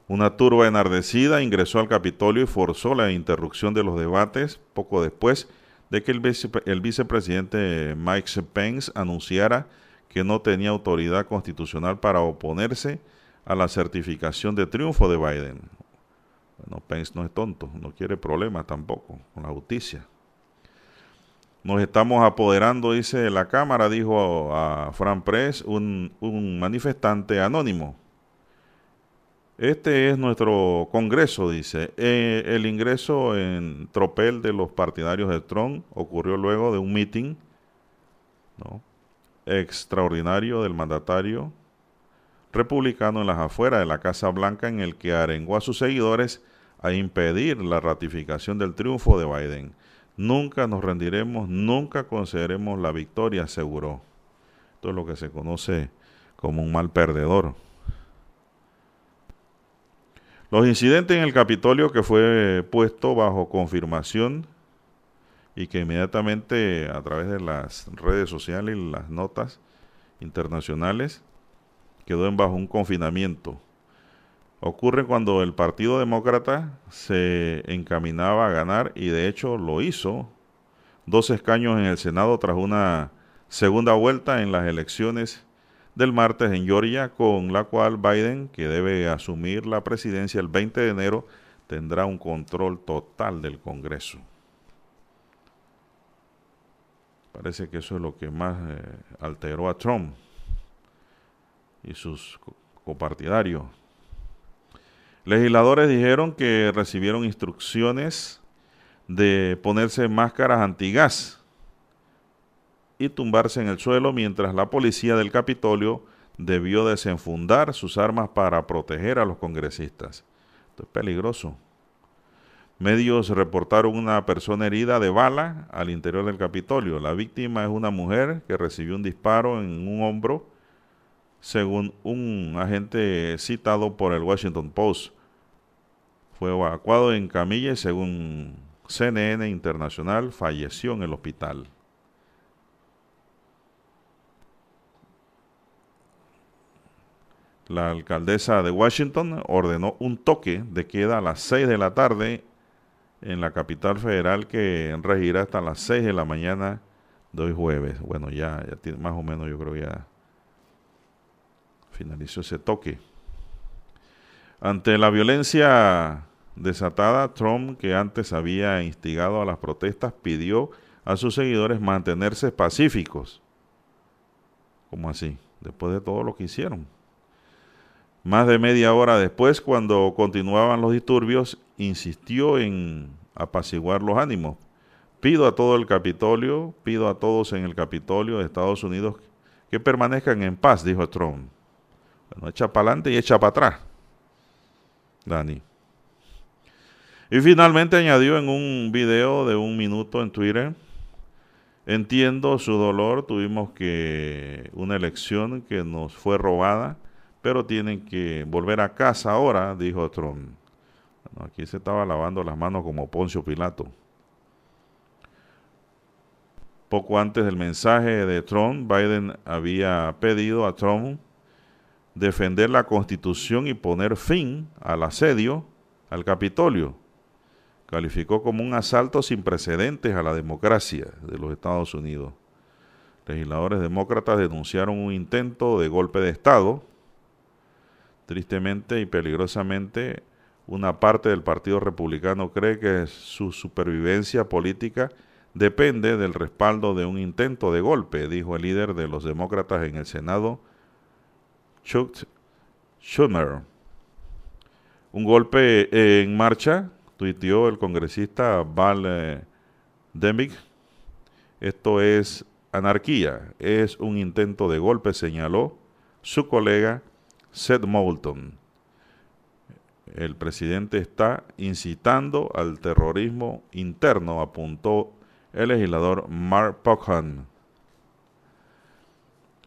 Una turba enardecida ingresó al Capitolio y forzó la interrupción de los debates poco después de que el, vicepresidente Mike Pence anunciara que no tenía autoridad constitucional para oponerse a la certificación de triunfo de Biden. Bueno, Pence no es tonto, no quiere problemas tampoco con la justicia. Nos estamos apoderando, dice la Cámara, dijo a Fran Press, un manifestante anónimo. Este es nuestro Congreso, dice. Eh, el ingreso en tropel de los partidarios de Trump ocurrió luego de un meeting extraordinario del mandatario republicano en las afueras de la Casa Blanca en el que arengó a sus seguidores a impedir la ratificación del triunfo de Biden. Nunca nos rendiremos, nunca concederemos la victoria, aseguró. Esto es lo que se conoce como un mal perdedor. Los incidentes en el Capitolio que fue puesto bajo confirmación y que inmediatamente a través de las redes sociales y las notas internacionales quedó en bajo un confinamiento. Ocurre cuando el Partido Demócrata se encaminaba a ganar y de hecho lo hizo dos escaños en el Senado tras una segunda vuelta en las elecciones del martes en Georgia, con la cual Biden, que debe asumir la presidencia el 20 de enero, tendrá un control total del Congreso. Parece que eso es lo que más eh, alteró a Trump y sus copartidarios. Legisladores dijeron que recibieron instrucciones de ponerse máscaras antigas y tumbarse en el suelo mientras la policía del Capitolio debió desenfundar sus armas para proteger a los congresistas. Esto es peligroso. Medios reportaron una persona herida de bala al interior del Capitolio. La víctima es una mujer que recibió un disparo en un hombro, según un agente citado por el Washington Post. Fue evacuado en camilla y según CNN Internacional falleció en el hospital. La alcaldesa de Washington ordenó un toque de queda a las 6 de la tarde en la capital federal que regirá hasta las 6 de la mañana de hoy jueves. Bueno, ya, ya tiene, más o menos yo creo ya finalizó ese toque. Ante la violencia desatada, Trump, que antes había instigado a las protestas, pidió a sus seguidores mantenerse pacíficos. ¿Cómo así? Después de todo lo que hicieron. Más de media hora después, cuando continuaban los disturbios, insistió en apaciguar los ánimos. Pido a todo el Capitolio, pido a todos en el Capitolio de Estados Unidos que permanezcan en paz, dijo Trump. Bueno, echa para adelante y echa para atrás. Dani. Y finalmente añadió en un video de un minuto en Twitter, entiendo su dolor, tuvimos que una elección que nos fue robada pero tienen que volver a casa ahora, dijo Trump. aquí se estaba lavando las manos como Poncio Pilato. Poco antes del mensaje de Trump, Biden había pedido a Trump defender la constitución y poner fin al asedio al Capitolio. Calificó como un asalto sin precedentes a la democracia de los Estados Unidos. Legisladores demócratas denunciaron un intento de golpe de Estado Tristemente y peligrosamente, una parte del Partido Republicano cree que su supervivencia política depende del respaldo de un intento de golpe, dijo el líder de los demócratas en el Senado, Chuck Schumer. Un golpe en marcha, tuiteó el congresista Val eh, Demick. Esto es anarquía, es un intento de golpe, señaló su colega Seth Moulton. El presidente está incitando al terrorismo interno, apuntó el legislador Mark Pocan.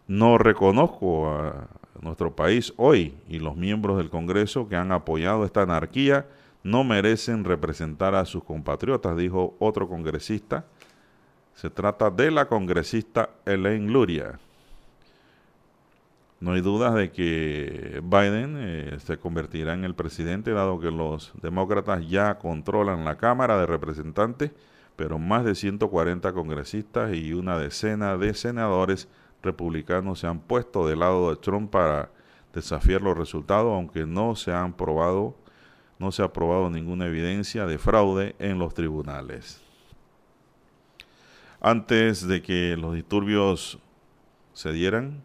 No reconozco a nuestro país hoy y los miembros del Congreso que han apoyado esta anarquía no merecen representar a sus compatriotas, dijo otro congresista. Se trata de la congresista Elaine Luria. No hay dudas de que Biden eh, se convertirá en el presidente, dado que los demócratas ya controlan la Cámara de Representantes, pero más de 140 congresistas y una decena de senadores republicanos se han puesto del lado de Trump para desafiar los resultados, aunque no se han probado, no se ha probado ninguna evidencia de fraude en los tribunales. Antes de que los disturbios se dieran,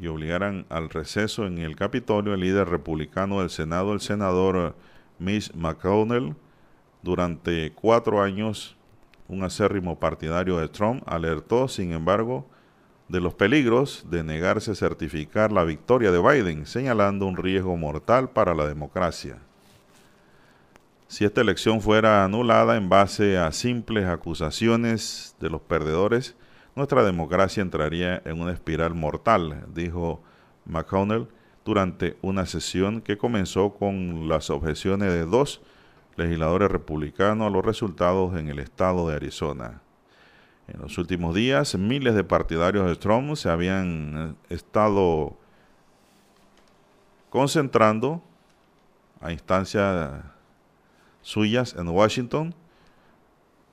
y obligaran al receso en el Capitolio el líder republicano del Senado, el senador Mitch McConnell, durante cuatro años un acérrimo partidario de Trump, alertó, sin embargo, de los peligros de negarse a certificar la victoria de Biden, señalando un riesgo mortal para la democracia. Si esta elección fuera anulada en base a simples acusaciones de los perdedores, nuestra democracia entraría en una espiral mortal, dijo McConnell durante una sesión que comenzó con las objeciones de dos legisladores republicanos a los resultados en el estado de Arizona. En los últimos días, miles de partidarios de Trump se habían eh, estado concentrando a instancias suyas en Washington,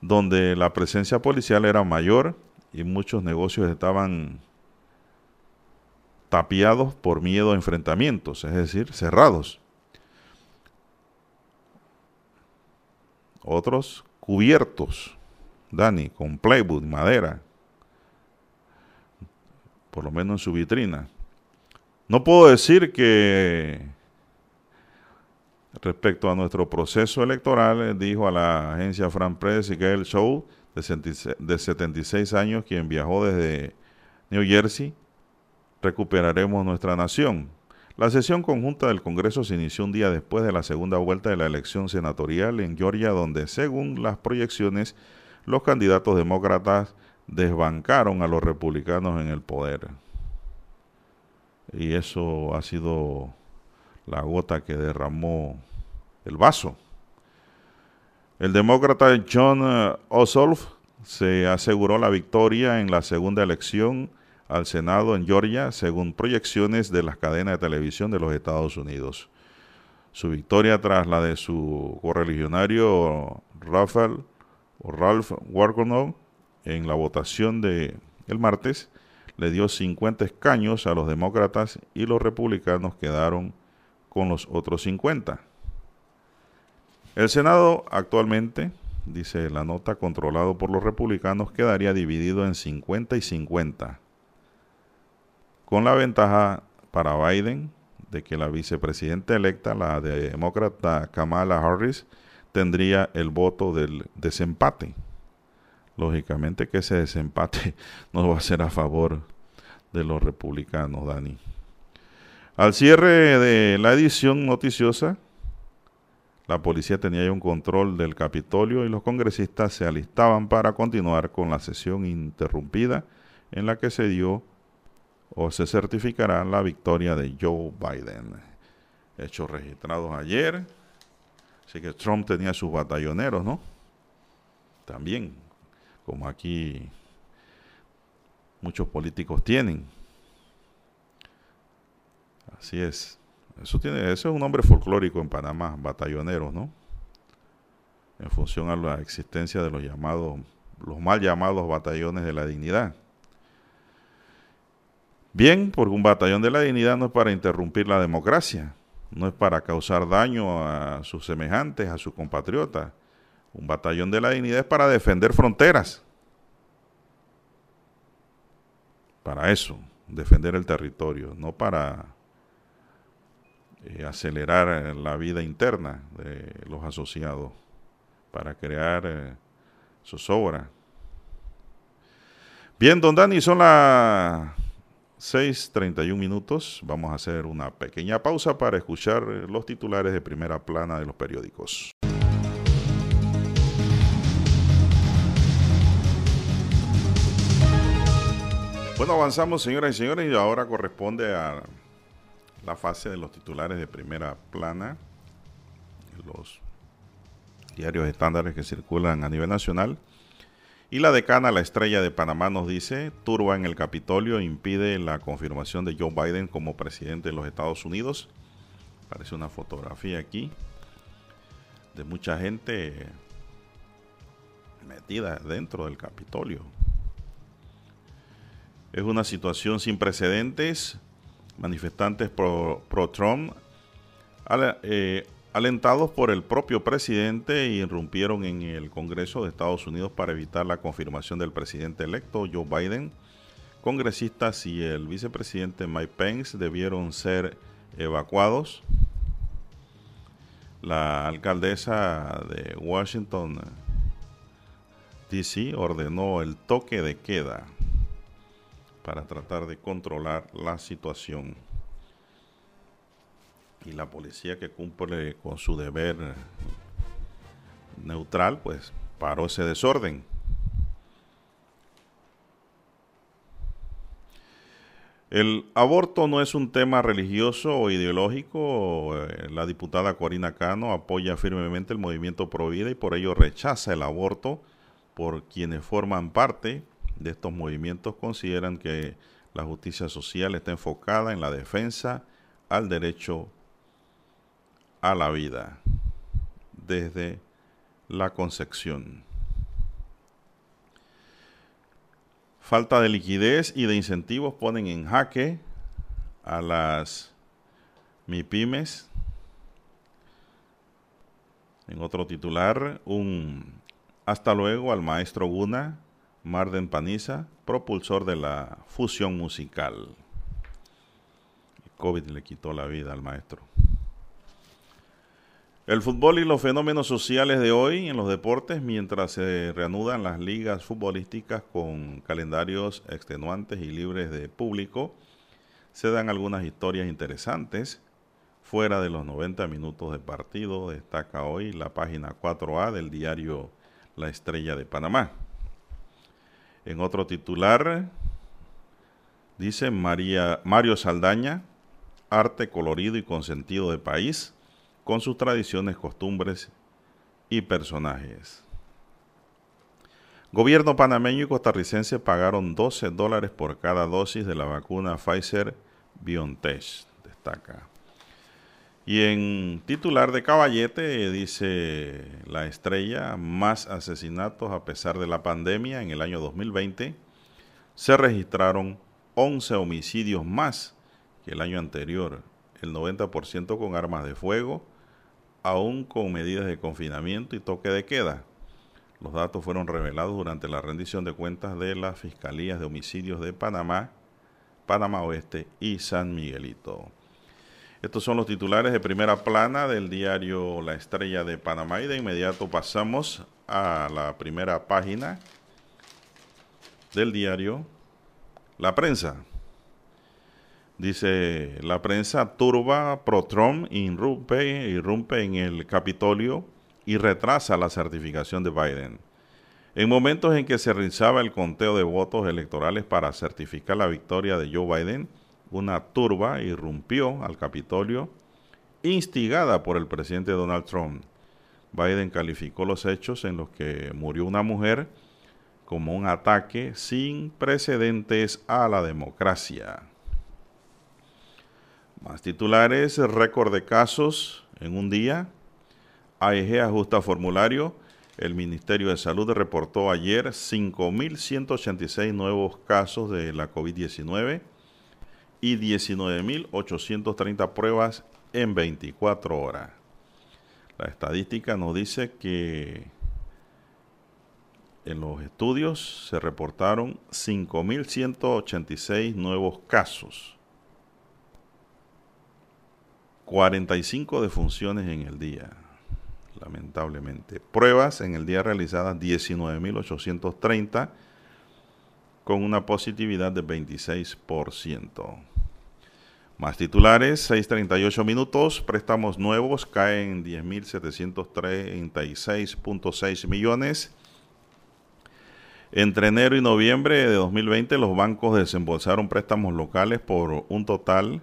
donde la presencia policial era mayor y muchos negocios estaban tapiados por miedo a enfrentamientos, es decir, cerrados. Otros cubiertos, Dani, con plywood, madera, por lo menos en su vitrina. No puedo decir que respecto a nuestro proceso electoral, dijo a la agencia Fran Press y Gail Show, de 76 años, quien viajó desde New Jersey, recuperaremos nuestra nación. La sesión conjunta del Congreso se inició un día después de la segunda vuelta de la elección senatorial en Georgia, donde, según las proyecciones, los candidatos demócratas desbancaron a los republicanos en el poder. Y eso ha sido la gota que derramó el vaso. El demócrata John eh, Ossoff se aseguró la victoria en la segunda elección al Senado en Georgia, según proyecciones de las cadenas de televisión de los Estados Unidos. Su victoria tras la de su correligionario Rafael o Ralph Wargonow en la votación de el martes le dio 50 escaños a los demócratas y los republicanos quedaron con los otros 50. El Senado actualmente, dice la nota, controlado por los republicanos, quedaría dividido en 50 y 50. con la ventaja para Biden de que la vicepresidenta electa, la demócrata Kamala Harris, tendría el voto del desempate. Lógicamente que ese desempate *laughs* no va a ser a favor de los republicanos, Dani. Al cierre de la edición noticiosa, la policía tenía ya un control del Capitolio y los congresistas se alistaban para continuar con la sesión interrumpida en la que se dio o se certificará la victoria de Joe Biden. Hechos registrados ayer. Así que Trump tenía sus batalloneros, ¿no? También, como aquí muchos políticos tienen. Así es. Eso tiene, es un nombre folclórico en Panamá, batalloneros, ¿no? En función a la existencia de los llamados, los mal llamados batallones de la dignidad. Bien, porque un batallón de la dignidad no es para interrumpir la democracia, no es para causar daño a sus semejantes, a sus compatriotas. Un batallón de la dignidad es para defender fronteras. Para eso, defender el territorio, no para eh, acelerar la vida interna de los asociados, para crear eh, zozobra. Bien, don Dani, son las 6.31 minutos. Vamos a hacer una pequeña pausa para escuchar los titulares de primera plana de los periódicos. Bueno, avanzamos, señoras y señores, y ahora corresponde a la fase de los titulares de primera plana, los diarios estándares que circulan a nivel nacional. Y la decana, la estrella de Panamá, nos dice, turba en el Capitolio impide la confirmación de Joe Biden como presidente de los Estados Unidos. Parece una fotografía aquí de mucha gente metida dentro del Capitolio. Es una situación sin precedentes. Manifestantes pro-Trump eh, alentados por el propio presidente, irrumpieron en el Congreso de Estados Unidos para evitar la confirmación del presidente electo Joe Biden. Congresistas y el vicepresidente Mike Pence debieron ser evacuados. La alcaldesa de Washington, D.C., ordenó el toque de queda para tratar de controlar la situación. Y la policía que cumple con su deber neutral, pues paró ese desorden. El aborto no es un tema religioso o ideológico. Eh, la diputada Corina Cano apoya firmemente el movimiento Pro Vida y por ello rechaza el aborto por quienes forman parte de estos movimientos consideran que la justicia social está enfocada en la defensa al derecho a la vida desde la concepción. Falta de liquidez y de incentivos ponen en jaque a las MIPIMES. En otro titular, un hasta luego al maestro Guna Marden Paniza, propulsor de la fusión musical. El COVID le quitó la vida al maestro. El fútbol y los fenómenos sociales de hoy en los deportes, mientras se reanudan las ligas futbolísticas con calendarios extenuantes y libres de público, se dan algunas historias interesantes. Fuera de los 90 minutos de partido, destaca hoy la página 4A del diario La Estrella de Panamá. En otro titular, dice María, Mario Saldaña, arte colorido y consentido de país, con sus tradiciones, costumbres y personajes. Gobierno panameño y costarricense pagaron 12 dólares por cada dosis de la vacuna Pfizer BioNTech, destaca. Y en titular de caballete dice la estrella, más asesinatos a pesar de la pandemia en el año 2020. Se registraron 11 homicidios más que el año anterior, el 90% con armas de fuego, aún con medidas de confinamiento y toque de queda. Los datos fueron revelados durante la rendición de cuentas de las Fiscalías de Homicidios de Panamá, Panamá Oeste y San Miguelito. Estos son los titulares de primera plana del diario La Estrella de Panamá y de inmediato pasamos a la primera página del diario La Prensa. Dice la prensa turba pro-Trump irrumpe, irrumpe en el Capitolio y retrasa la certificación de Biden. En momentos en que se realizaba el conteo de votos electorales para certificar la victoria de Joe Biden, una turba irrumpió al Capitolio instigada por el presidente Donald Trump. Biden calificó los hechos en los que murió una mujer como un ataque sin precedentes a la democracia. Más titulares, récord de casos en un día. AEG ajusta formulario. El Ministerio de Salud reportó ayer 5.186 nuevos casos de la COVID-19 y 19.830 pruebas en 24 horas. La estadística nos dice que en los estudios se reportaron 5.186 nuevos casos, 45 defunciones en el día, lamentablemente. Pruebas en el día realizadas 19.830 con una positividad de 26%. Más titulares, 6.38 minutos, préstamos nuevos caen 10.736.6 millones. Entre enero y noviembre de 2020 los bancos desembolsaron préstamos locales por un total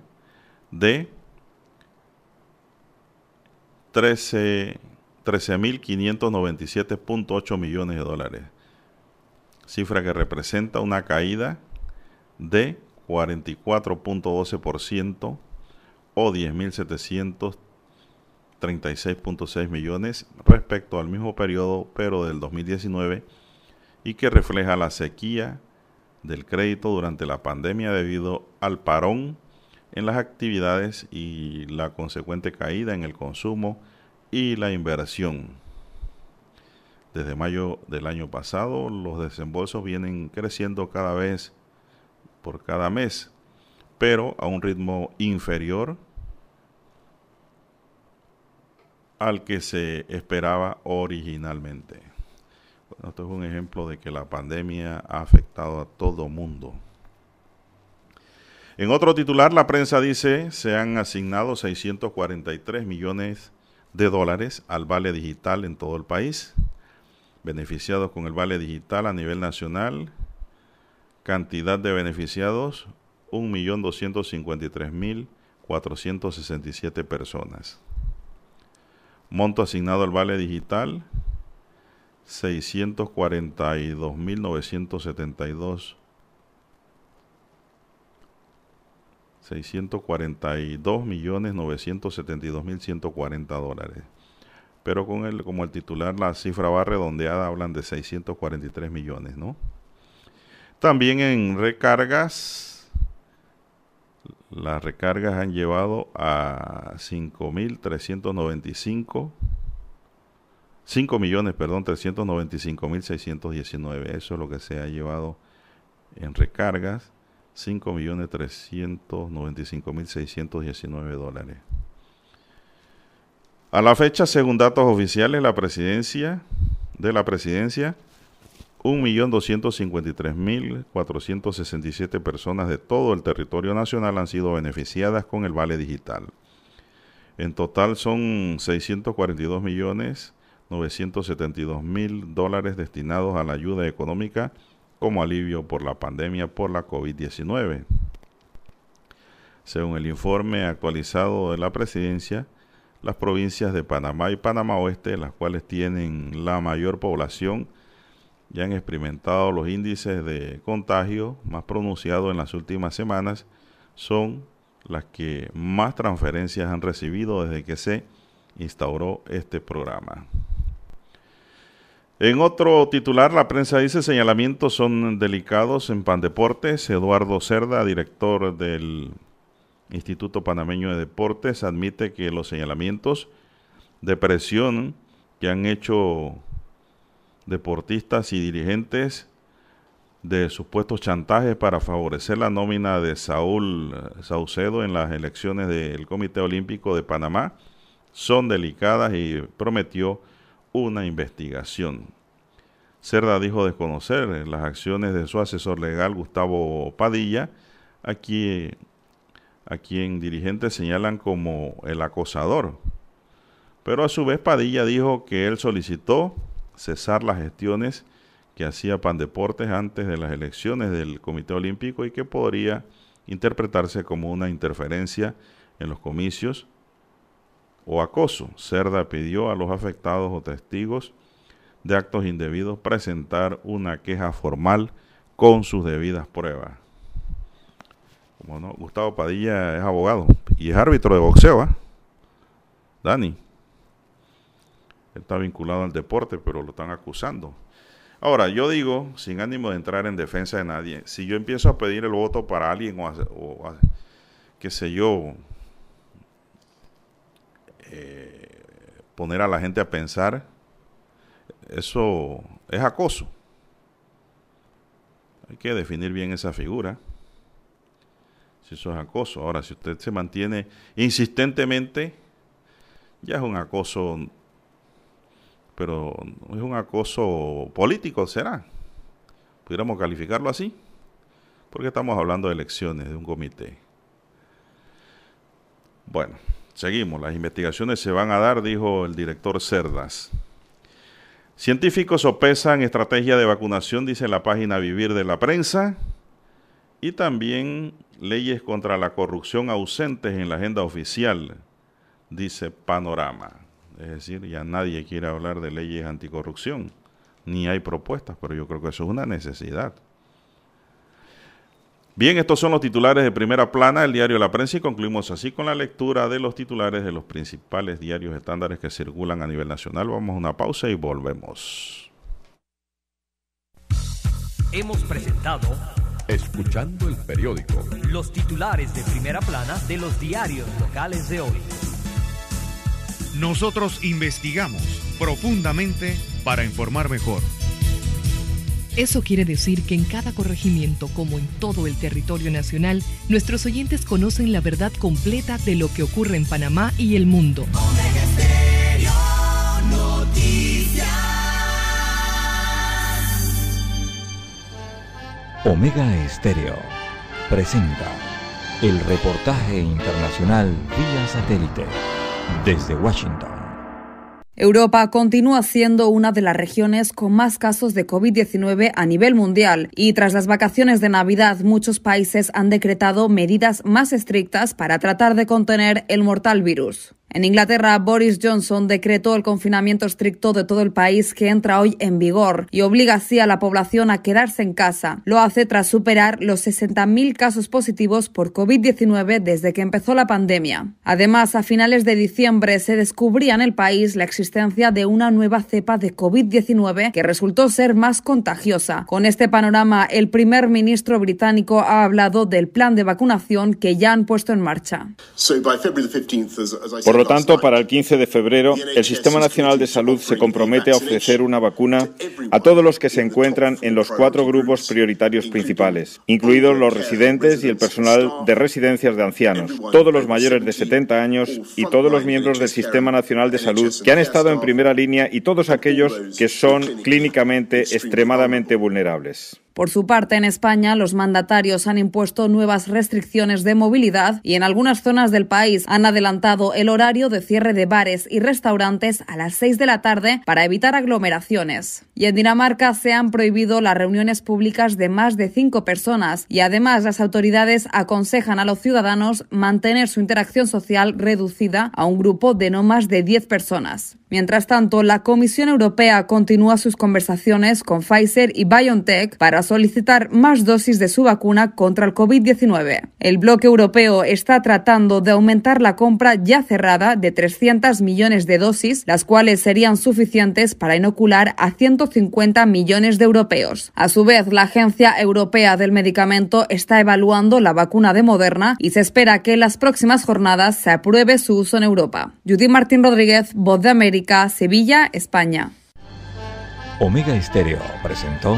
de 13.597.8 millones de dólares, cifra que representa una caída de 44.12% o 10.736.6 millones respecto al mismo periodo pero del 2019 y que refleja la sequía del crédito durante la pandemia debido al parón en las actividades y la consecuente caída en el consumo y la inversión. Desde mayo del año pasado los desembolsos vienen creciendo cada vez por cada mes, pero a un ritmo inferior al que se esperaba originalmente. esto es un ejemplo de que la pandemia ha afectado a todo mundo. En otro titular, la prensa dice se han asignado 643 millones de dólares al Vale Digital en todo el país. Beneficiados con el Vale Digital a nivel nacional, Cantidad de beneficiados, 1.253.467 personas. Monto asignado al Vale Digital, 642.972 642.972.140 dólares. Pero con el, como el titular, la cifra va redondeada, hablan de 643 millones, ¿no? También en recargas, las recargas han llevado a 5.395, 5 millones, perdón, 395.619. Eso es lo que se ha llevado en recargas, 5.395.619 dólares. A la fecha, según datos oficiales, la presidencia de la presidencia 1.253.467 personas de todo el territorio nacional han sido beneficiadas con el Vale Digital. En total son 642.972.000 dólares destinados a la ayuda económica como alivio por la pandemia por la COVID-19. Según el informe actualizado de la presidencia, las provincias de Panamá y Panamá Oeste, las cuales tienen la mayor población, ya han experimentado los índices de contagio más pronunciados en las últimas semanas, son las que más transferencias han recibido desde que se instauró este programa. En otro titular, la prensa dice señalamientos son delicados en Pandeportes. Eduardo Cerda, director del Instituto Panameño de Deportes, admite que los señalamientos de presión que han hecho deportistas y dirigentes de supuestos chantajes para favorecer la nómina de Saúl Saucedo en las elecciones del Comité Olímpico de Panamá son delicadas y prometió una investigación. Cerda dijo desconocer las acciones de su asesor legal Gustavo Padilla, aquí, a quien dirigentes señalan como el acosador. Pero a su vez Padilla dijo que él solicitó cesar las gestiones que hacía Pan Deportes antes de las elecciones del Comité Olímpico y que podría interpretarse como una interferencia en los comicios o acoso. Cerda pidió a los afectados o testigos de actos indebidos presentar una queja formal con sus debidas pruebas. Como no, Gustavo Padilla es abogado y es árbitro de boxeo, ¿ah? Dani. está vinculado al deporte, pero lo están acusando. Ahora, yo digo, sin ánimo de entrar en defensa de nadie, si yo empiezo a pedir el voto para alguien o, qué sé yo, eh, poner a la gente a pensar, eso es acoso. Hay que definir bien esa figura. Si eso es acoso. Ahora, si usted se mantiene insistentemente, ya es un acoso, pero es un acoso político, será. Pudiéramos calificarlo así, porque estamos hablando de elecciones, de un comité. Bueno, seguimos. Las investigaciones se van a dar, dijo el director Cerdas. Científicos sopesan estrategia de vacunación, dice la página Vivir de la Prensa, y también leyes contra la corrupción ausentes en la agenda oficial, dice Panorama. Es decir, ya nadie quiere hablar de leyes anticorrupción, ni hay propuestas, pero yo creo que eso es una necesidad. Bien, estos son los titulares de primera plana, el diario La Prensa, y concluimos así con la lectura de los titulares de los principales diarios estándares que circulan a nivel nacional. Vamos a una pausa y volvemos. Hemos presentado Escuchando el periódico. Los titulares de primera plana de los diarios locales de hoy. Nosotros investigamos profundamente para informar mejor. Eso quiere decir que en cada corregimiento, como en todo el territorio nacional, nuestros oyentes conocen la verdad completa de lo que ocurre en Panamá y el mundo. Omega Estéreo presenta el reportaje internacional vía satélite desde Washington. Europa continúa siendo una de las regiones con más casos de COVID-19 a nivel mundial y tras las vacaciones de Navidad muchos países han decretado medidas más estrictas para tratar de contener el mortal virus. En Inglaterra, Boris Johnson decretó el confinamiento estricto de todo el país que entra hoy en vigor y obliga así a la población a quedarse en casa. Lo hace tras superar los 60.000 casos positivos por COVID-19 desde que empezó la pandemia. Además, a finales de diciembre se descubría en el país la existencia de una nueva cepa de COVID-19 que resultó ser más contagiosa. Con este panorama, el primer ministro británico ha hablado del plan de vacunación que ya han puesto en marcha. Por lo tanto, para el 15 de febrero, el Sistema Nacional de Salud se compromete a ofrecer una vacuna a todos los que se encuentran en los cuatro grupos prioritarios principales, incluidos los residentes y el personal de residencias de ancianos, todos los mayores de 70 años y todos los miembros del Sistema Nacional de Salud que han estado en primera línea y todos aquellos que son clínicamente extremadamente vulnerables. Por su parte, en España, los mandatarios han impuesto nuevas restricciones de movilidad y en algunas zonas del país han adelantado el horario de cierre de bares y restaurantes a las 6 de la tarde para evitar aglomeraciones. Y en Dinamarca se han prohibido las reuniones públicas de más de cinco personas y además las autoridades aconsejan a los ciudadanos mantener su interacción social reducida a un grupo de no más de 10 personas. Mientras tanto, la Comisión Europea continúa sus conversaciones con Pfizer y BioNTech para solicitar más dosis de su vacuna contra el COVID-19. El bloque europeo está tratando de aumentar la compra ya cerrada de 300 millones de dosis, las cuales serían suficientes para inocular a 150 millones de europeos. A su vez, la Agencia Europea del Medicamento está evaluando la vacuna de Moderna y se espera que en las próximas jornadas se apruebe su uso en Europa. Judy Martín Rodríguez, Voz de América, Sevilla, España. Omega Estéreo presentó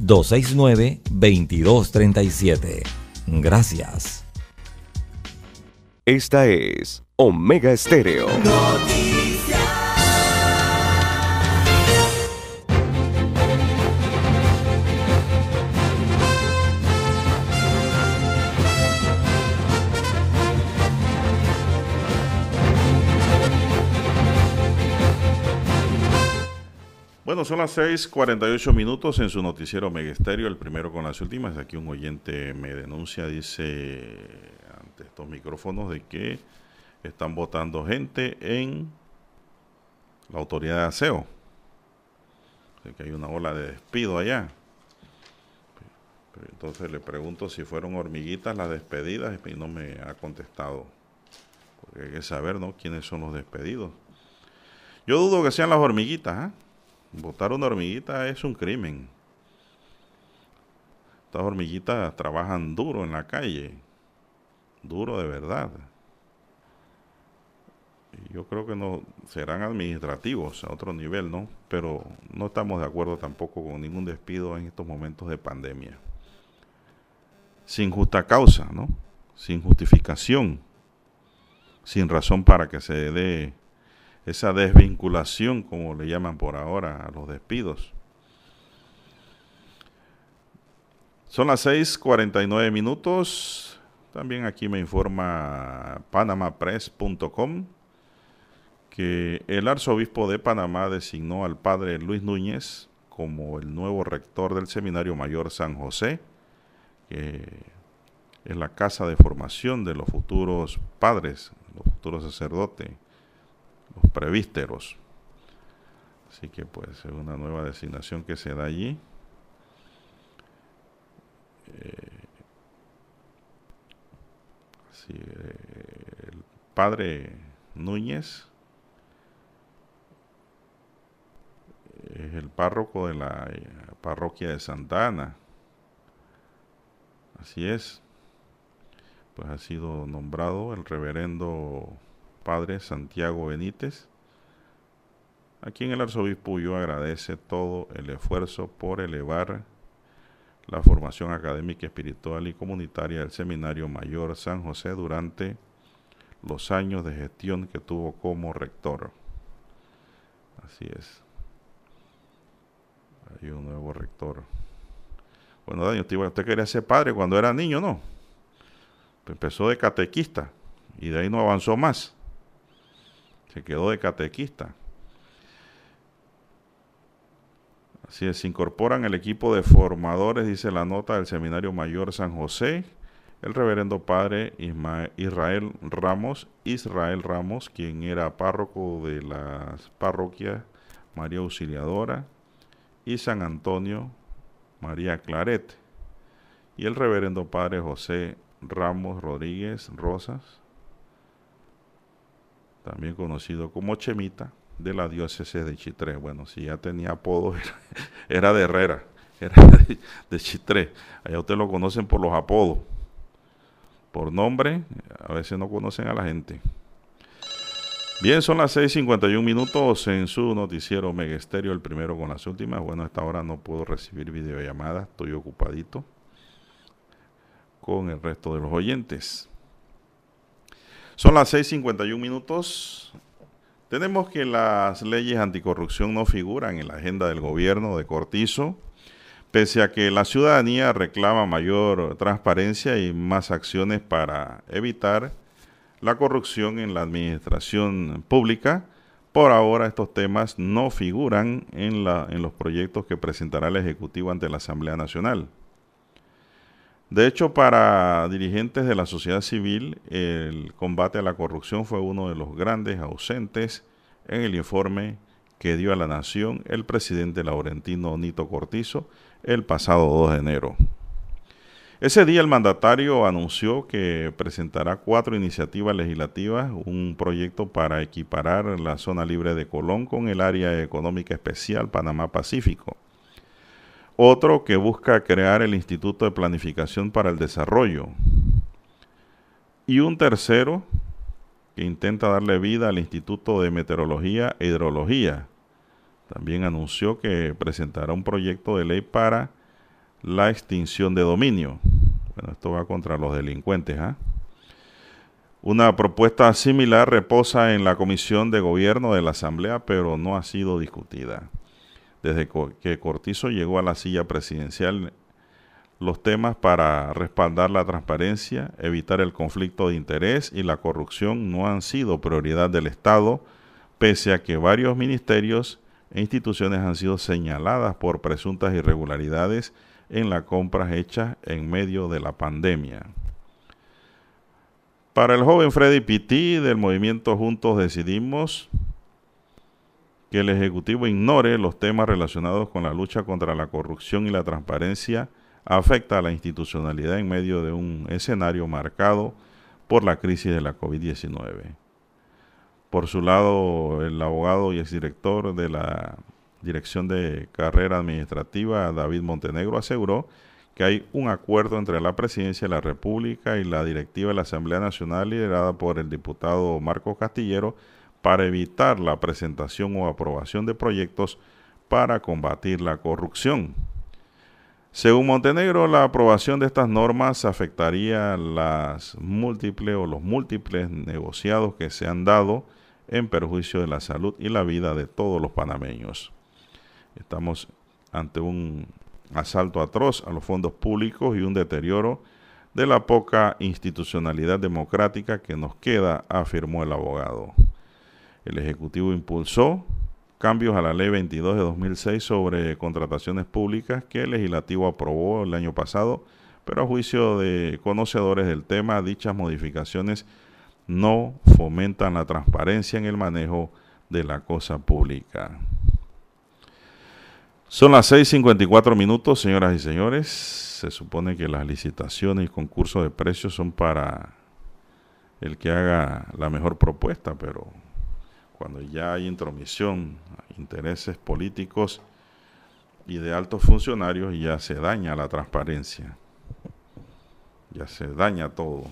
269-2237. Gracias. Esta es Omega Estéreo. Bueno, son las 6:48 minutos en su noticiero Megesterio, el primero con las últimas. Aquí un oyente me denuncia, dice ante estos micrófonos, de que están votando gente en la autoridad de aseo. que hay una ola de despido allá. entonces le pregunto si fueron hormiguitas las despedidas y no me ha contestado. Porque hay que saber, ¿no? ¿Quiénes son los despedidos? Yo dudo que sean las hormiguitas, ¿ah? Botar una hormiguita es un crimen. Estas hormiguitas trabajan duro en la calle. Duro de verdad. yo creo que no serán administrativos a otro nivel, ¿no? Pero no estamos de acuerdo tampoco con ningún despido en estos momentos de pandemia. Sin justa causa, ¿no? Sin justificación. Sin razón para que se dé esa desvinculación, como le llaman por ahora, a los despidos. Son las 6:49 minutos. También aquí me informa panamapress.com que el arzobispo de Panamá designó al padre Luis Núñez como el nuevo rector del Seminario Mayor San José, que es la casa de formación de los futuros padres, los futuros sacerdotes los prevísteros. Así que pues es una nueva designación que se da allí. Eh, eh, el padre Núñez es el párroco de la eh, parroquia de Santa Ana. Así es. Pues ha sido nombrado el reverendo padre Santiago Benítez, a quien el arzobispo Ulloa agradece todo el esfuerzo por elevar la formación académica, espiritual y comunitaria del Seminario Mayor San José durante los años de gestión que tuvo como rector. Así es. Hay un nuevo rector. Bueno, Daniel, usted quería ser padre cuando era niño, ¿no? Empezó de catequista y de ahí no avanzó más se quedó de catequista. Así es, se incorporan el equipo de formadores, dice la nota del Seminario Mayor San José, el reverendo padre Israel Ramos, Israel Ramos, quien era párroco de las parroquias María Auxiliadora y San Antonio María Claret, y el reverendo padre José Ramos Rodríguez Rosas, también conocido como Chemita, de la diócesis de Chitré. Bueno, si ya tenía apodo, *laughs* era, de Herrera, era de, Chitré. Allá ustedes lo conocen por los apodos. Por nombre, a veces no conocen a la gente. Bien, son las 6:51 minutos en su noticiero Megesterio, el primero con las últimas. Bueno, a esta hora no puedo recibir videollamadas, estoy ocupadito con el resto de los oyentes. Son las 6:51 minutos. Tenemos que las leyes anticorrupción no figuran en la agenda del gobierno de Cortizo, pese a que la ciudadanía reclama mayor transparencia y más acciones para evitar la corrupción en la administración pública. Por ahora estos temas no figuran en, la, en los proyectos que presentará el Ejecutivo ante la Asamblea Nacional. De hecho, para dirigentes de la sociedad civil, el combate a la corrupción fue uno de los grandes ausentes en el informe que dio a la nación el presidente Laurentino Nito Cortizo el pasado 2 de enero. Ese día el mandatario anunció que presentará cuatro iniciativas legislativas, un proyecto para equiparar la zona libre de Colón con el área económica especial Panamá-Pacífico, otro que busca crear el Instituto de Planificación para el Desarrollo y un tercero que intenta darle vida al Instituto de Meteorología e Hidrología. También anunció que presentará un proyecto de ley para la extinción de dominio. Bueno, esto va contra los delincuentes. ¿ah? Una propuesta similar reposa en la Comisión de Gobierno de la Asamblea, pero no ha sido discutida. Desde que Cortizo llegó a la silla presidencial, los temas para respaldar la transparencia, evitar el conflicto de interés y la corrupción no han sido prioridad del Estado, pese a que varios ministerios e instituciones han sido señaladas por presuntas irregularidades en las compras hechas en medio de la pandemia. Para el joven Freddy Pitti del movimiento Juntos Decidimos, que el Ejecutivo ignore los temas relacionados con la lucha contra la corrupción y la transparencia afecta a la institucionalidad en medio de un escenario marcado por la crisis de la COVID-19. Por su lado, el abogado y exdirector de la Dirección de Carrera Administrativa, David Montenegro, aseguró que hay un acuerdo entre la Presidencia de la República y la directiva de la Asamblea Nacional liderada por el diputado Marcos Castillero para evitar la presentación o aprobación de proyectos para combatir la corrupción. Según Montenegro, la aprobación de estas normas afectaría las múltiples o los múltiples negociados que se han dado en perjuicio de la salud y la vida de todos los panameños. Estamos ante un asalto atroz a los fondos públicos y un deterioro de la poca institucionalidad democrática que nos queda, afirmó el abogado. El Ejecutivo impulsó cambios a la Ley 22 de 2006 sobre contrataciones públicas que el Legislativo aprobó el año pasado, pero a juicio de conocedores del tema, dichas modificaciones no fomentan la transparencia en el manejo de la cosa pública. Son las 6.54 minutos, señoras y señores. Se supone que las licitaciones y concursos de precios son para el que haga la mejor propuesta, pero cuando ya hay intromisión, intereses políticos y de altos funcionarios, ya se daña la transparencia. Ya se daña todo.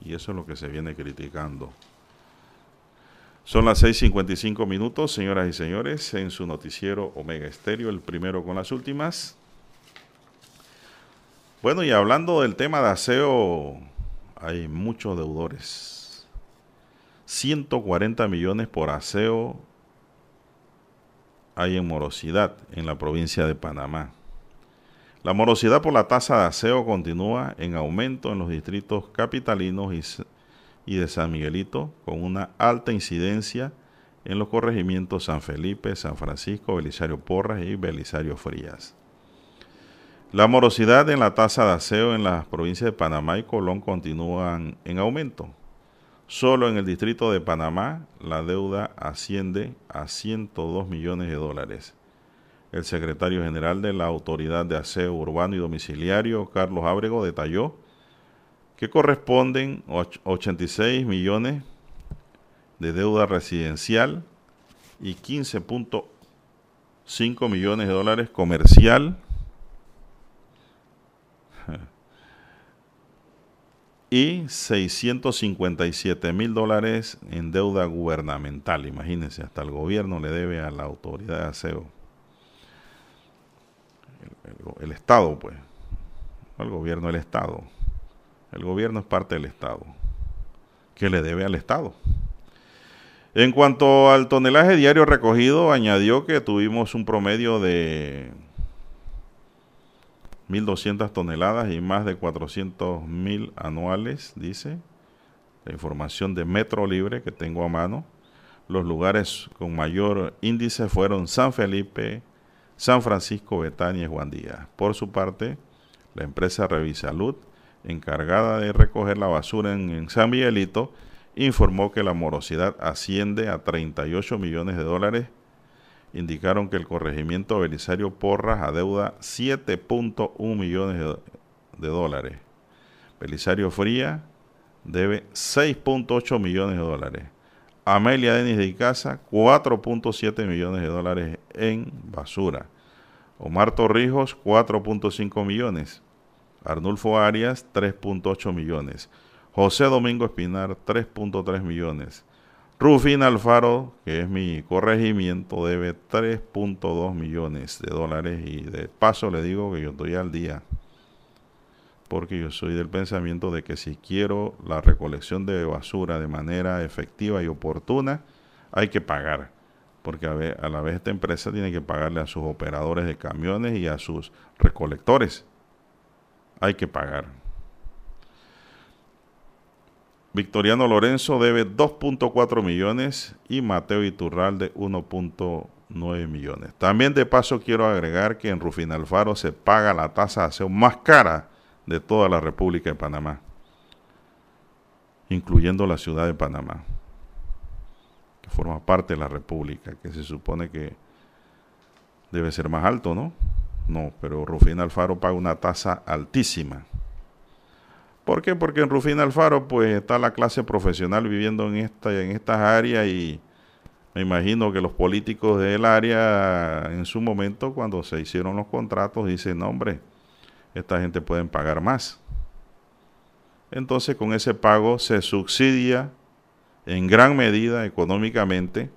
Y eso es lo que se viene criticando. Son las 6:55 minutos, señoras y señores, en su noticiero Omega Estéreo, el primero con las últimas. Bueno, y hablando del tema de aseo, hay muchos deudores. 140 millones por aseo hay en morosidad en la provincia de Panamá. La morosidad por la tasa de aseo continúa en aumento en los distritos capitalinos y de San Miguelito, con una alta incidencia en los corregimientos San Felipe, San Francisco, Belisario Porras y Belisario Frías. La morosidad en la tasa de aseo en las provincias de Panamá y Colón continúan en aumento. Solo en el distrito de Panamá la deuda asciende a 102 millones de dólares. El secretario general de la Autoridad de Aseo Urbano y Domiciliario, Carlos Ábrego, detalló que corresponden 86 millones de deuda residencial y 15.5 millones de dólares comercial y 657 mil dólares en deuda gubernamental. Imagínense, hasta el gobierno le debe a la autoridad de aseo. El, Estado, pues. El gobierno, el Estado. El gobierno es parte del Estado, que le debe al Estado. En cuanto al tonelaje diario recogido, añadió que tuvimos un promedio de 1.200 toneladas y más de 400.000 anuales, dice. La información de Metro Libre que tengo a mano. Los lugares con mayor índice fueron San Felipe, San Francisco, Betania y Juan Díaz. Por su parte, la empresa Revisalud encargada de recoger la basura en, San Miguelito, informó que la morosidad asciende a 38 millones de dólares. Indicaron que el corregimiento Belisario Porras adeuda 7.1 millones de dólares. Belisario Fría debe 6.8 millones de dólares. Amelia Denis de Icaza, 4.7 millones de dólares en basura. Omar Torrijos, 4.5 millones. Arnulfo Arias, 3.8 millones. José Domingo Espinar, 3.3 millones. Rufín Alfaro, que es mi corregimiento, debe 3.2 millones de dólares y de paso le digo que yo estoy al día porque yo soy del pensamiento de que si quiero la recolección de basura de manera efectiva y oportuna, hay que pagar, porque a, la vez esta empresa tiene que pagarle a sus operadores de camiones y a sus recolectores. Hay que pagar. Victoriano Lorenzo debe 2.4 millones y Mateo Iturralde 1.9 millones. También de paso quiero agregar que en Rufín Alfaro se paga la tasa de aseo más cara de toda la República de Panamá, incluyendo la ciudad de Panamá, que forma parte de la República, que se supone que debe ser más alto, ¿no? No, pero Rufín Alfaro paga una tasa altísima. ¿Por qué? Porque en Rufín Alfaro pues está la clase profesional viviendo en esta en estas áreas y me imagino que los políticos del área en su momento cuando se hicieron los contratos dicen, "No, hombre, esta gente puede pagar más. Entonces con ese pago se subsidia en gran medida económicamente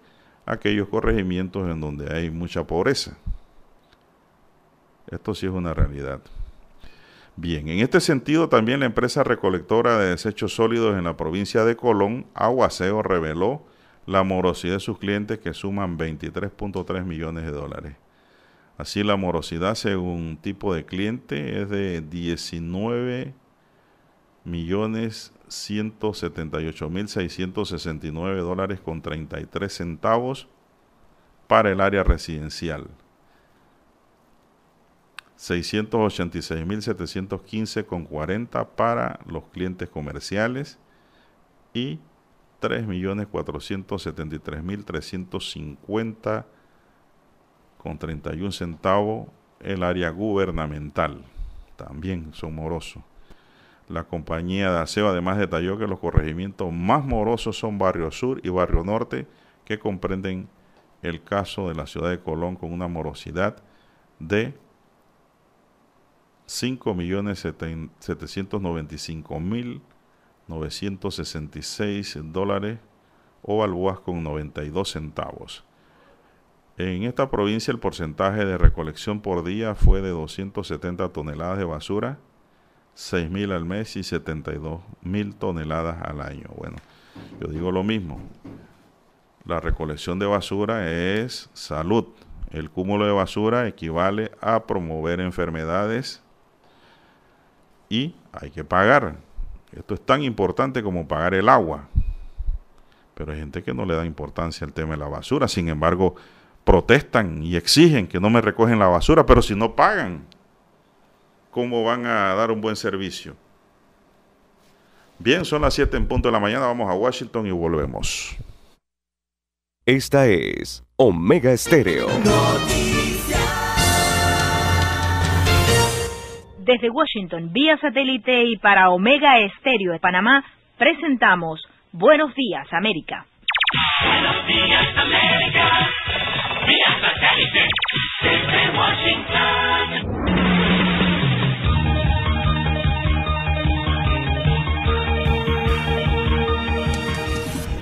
aquellos corregimientos en donde hay mucha pobreza. Esto sí es una realidad. Bien, en este sentido también la empresa recolectora de desechos sólidos en la provincia de Colón, Aguaseo, reveló la morosidad de sus clientes que suman 23.3 millones de dólares. Así la morosidad según tipo de cliente es de 19 millones 178 mil 669 dólares con 33 centavos para el área residencial. 686 mil 715 con 40 para los clientes comerciales y 3 millones 473 mil 350 con 31 centavos el área gubernamental. También son morosos. La compañía de aseo además detalló que los corregimientos más morosos son Barrio Sur y Barrio Norte, que comprenden el caso de la ciudad de Colón con una morosidad de 5.795.966 dólares o balboas con 92 centavos. En esta provincia el porcentaje de recolección por día fue de 270 toneladas de basura, 6.000 al mes y 72.000 toneladas al año. Bueno, yo digo lo mismo. La recolección de basura es salud. El cúmulo de basura equivale a promover enfermedades y hay que pagar. Esto es tan importante como pagar el agua. Pero hay gente que no le da importancia al tema de la basura. Sin embargo, protestan y exigen que no me recogen la basura, pero si no pagan, ¿cómo van a dar un buen servicio? Bien, son las 7 en punto de la mañana, vamos a Washington y volvemos. Esta es Omega Estéreo. Desde Washington, vía satélite y para Omega Estéreo de Panamá, presentamos Buenos Días, América. Buenos días, América. via satellite, sempre Washington.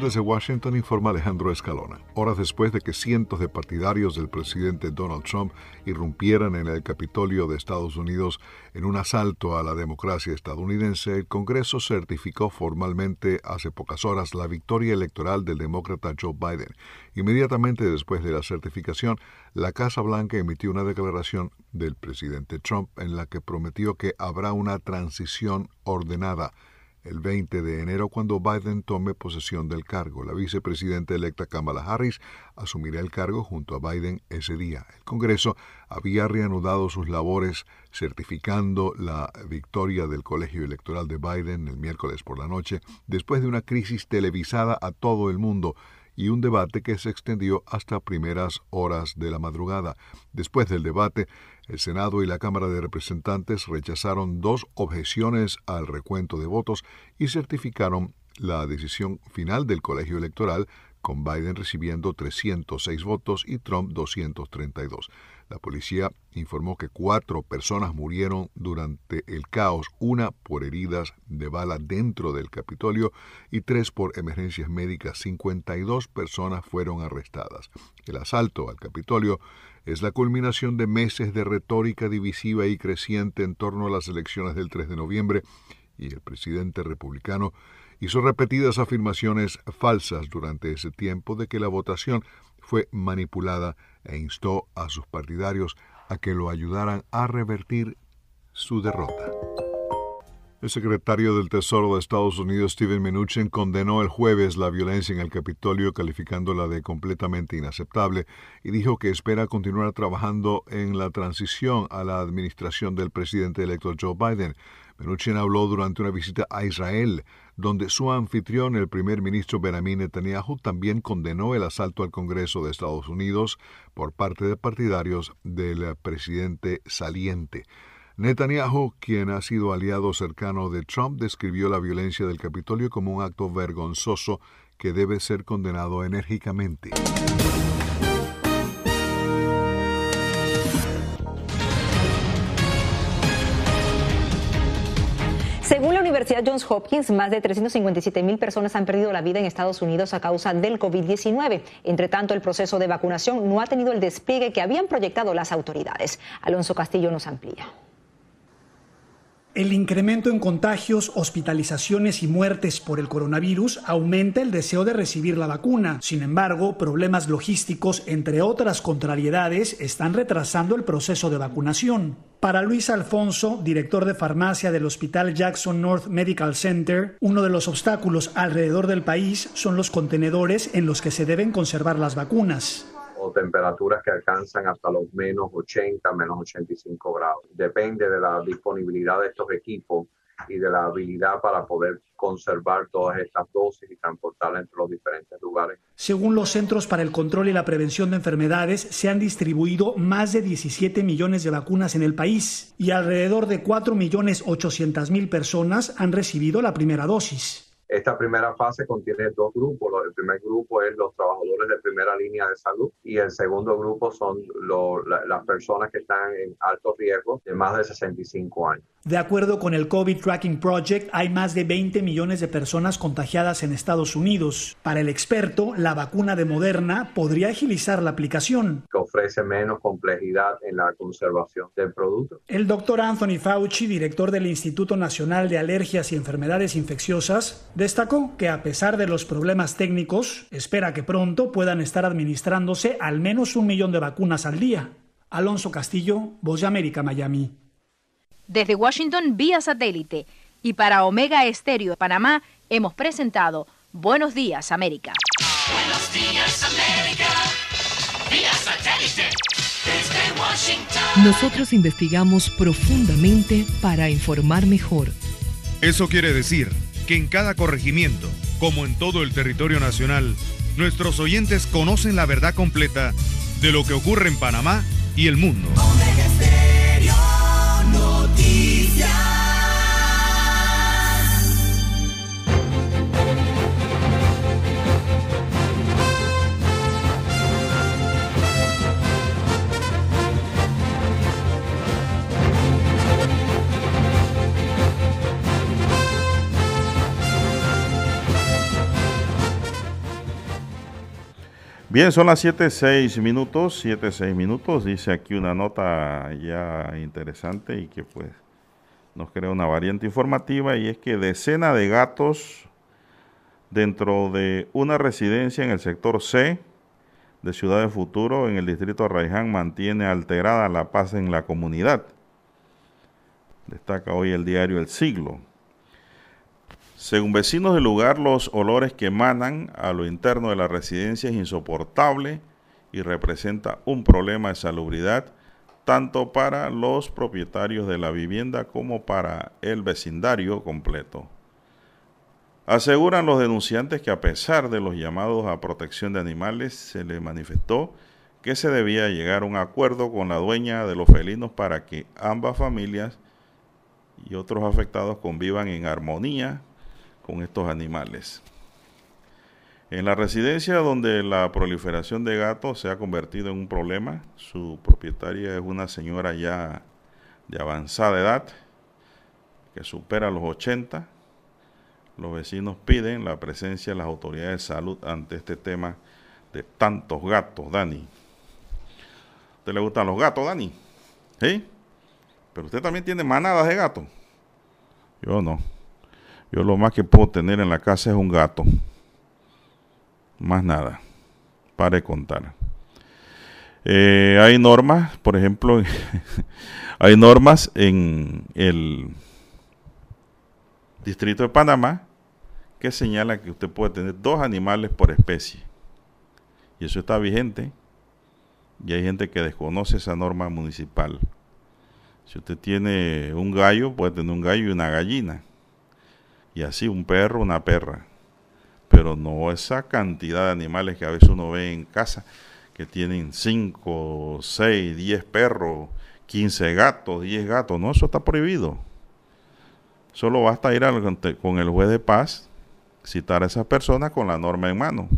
Desde Washington informa Alejandro Escalona, horas después de que cientos de partidarios del presidente Donald Trump irrumpieran en el Capitolio de Estados Unidos en un asalto a la democracia estadounidense, el Congreso certificó formalmente hace pocas horas la victoria electoral del demócrata Joe Biden. Inmediatamente después de la certificación, la Casa Blanca emitió una declaración del presidente Trump en la que prometió que habrá una transición ordenada el 20 de enero cuando Biden tome posesión del cargo. La vicepresidenta electa Kamala Harris asumirá el cargo junto a Biden ese día. El Congreso había reanudado sus labores certificando la victoria del colegio electoral de Biden el miércoles por la noche después de una crisis televisada a todo el mundo y un debate que se extendió hasta primeras horas de la madrugada. Después del debate, el Senado y la Cámara de Representantes rechazaron dos objeciones al recuento de votos y certificaron la decisión final del colegio electoral, con Biden recibiendo 306 votos y Trump 232. La policía informó que cuatro personas murieron durante el caos, una por heridas de bala dentro del Capitolio y tres por emergencias médicas. 52 personas fueron arrestadas. El asalto al Capitolio es la culminación de meses de retórica divisiva y creciente en torno a las elecciones del 3 de noviembre y el presidente republicano hizo repetidas afirmaciones falsas durante ese tiempo de que la votación fue manipulada e instó a sus partidarios a que lo ayudaran a revertir su derrota. El secretario del Tesoro de Estados Unidos, Steven Mnuchin, condenó el jueves la violencia en el Capitolio, calificándola de completamente inaceptable, y dijo que espera continuar trabajando en la transición a la administración del presidente electo Joe Biden. Mnuchin habló durante una visita a Israel, donde su anfitrión, el primer ministro Benjamin Netanyahu, también condenó el asalto al Congreso de Estados Unidos por parte de partidarios del presidente saliente. Netanyahu, quien ha sido aliado cercano de Trump, describió la violencia del Capitolio como un acto vergonzoso que debe ser condenado enérgicamente. Según la Universidad Johns Hopkins, más de 357 mil personas han perdido la vida en Estados Unidos a causa del COVID-19. Entre tanto, el proceso de vacunación no ha tenido el despliegue que habían proyectado las autoridades. Alonso Castillo nos amplía. El incremento en contagios, hospitalizaciones y muertes por el coronavirus aumenta el deseo de recibir la vacuna. Sin embargo, problemas logísticos, entre otras contrariedades, están retrasando el proceso de vacunación. Para Luis Alfonso, director de farmacia del Hospital Jackson North Medical Center, uno de los obstáculos alrededor del país son los contenedores en los que se deben conservar las vacunas temperaturas que alcanzan hasta los menos 80, menos 85 grados. Depende de la disponibilidad de estos equipos y de la habilidad para poder conservar todas estas dosis y transportarlas entre los diferentes lugares. Según los Centros para el Control y la Prevención de Enfermedades, se han distribuido más de 17 millones de vacunas en el país y alrededor de 4 millones 800 mil personas han recibido la primera dosis. Esta primera fase contiene dos grupos. El primer grupo es los trabajadores de primera línea de salud y el segundo grupo son las personas que están en alto riesgo de más de 65 años. De acuerdo con el COVID Tracking Project, hay más de 20 millones de personas contagiadas en Estados Unidos. Para el experto, la vacuna de Moderna podría agilizar la aplicación. Que ofrece menos complejidad en la conservación del producto. El doctor Anthony Fauci, director del Instituto Nacional de Alergias y Enfermedades Infecciosas, destacó que a pesar de los problemas técnicos, espera que pronto puedan estar administrándose al menos un millón de vacunas al día. Alonso Castillo, Voz de América, Miami desde Washington vía satélite. Y para Omega Estéreo de Panamá hemos presentado Buenos Días América. Buenos días América, vía satélite. Desde Washington. Nosotros investigamos profundamente para informar mejor. Eso quiere decir que en cada corregimiento, como en todo el territorio nacional, nuestros oyentes conocen la verdad completa de lo que ocurre en Panamá y el mundo. Bien, son las 7.6 minutos, 7.6 minutos, dice aquí una nota ya interesante y que pues nos crea una variante informativa y es que decena de gatos dentro de una residencia en el sector C de Ciudad de Futuro en el distrito de Raiján mantiene alterada la paz en la comunidad. Destaca hoy el diario El Siglo. Según vecinos del lugar, los olores que emanan a lo interno de la residencia es insoportable y representa un problema de salubridad tanto para los propietarios de la vivienda como para el vecindario completo. Aseguran los denunciantes que a pesar de los llamados a protección de animales, se le manifestó que se debía llegar a un acuerdo con la dueña de los felinos para que ambas familias y otros afectados convivan en armonía con estos animales. En la residencia donde la proliferación de gatos se ha convertido en un problema, su propietaria es una señora ya de avanzada edad, que supera los 80. Los vecinos piden la presencia de las autoridades de salud ante este tema de tantos gatos, Dani. ¿A usted le gustan los gatos, Dani? ¿Sí? Pero usted también tiene manadas de gatos. Yo no. Yo lo más que puedo tener en la casa es un gato. Más nada. Para contar. Eh, hay normas, por ejemplo, *laughs* hay normas en el Distrito de Panamá que señala que usted puede tener dos animales por especie. Y eso está vigente. Y hay gente que desconoce esa norma municipal. Si usted tiene un gallo, puede tener un gallo y una gallina. Y así un perro, una perra. Pero no esa cantidad de animales que a veces uno ve en casa, que tienen 5, 6, 10 perros, 15 gatos, 10 gatos. No, eso está prohibido. Solo basta ir con el juez de paz, citar a esa persona con la norma en mano.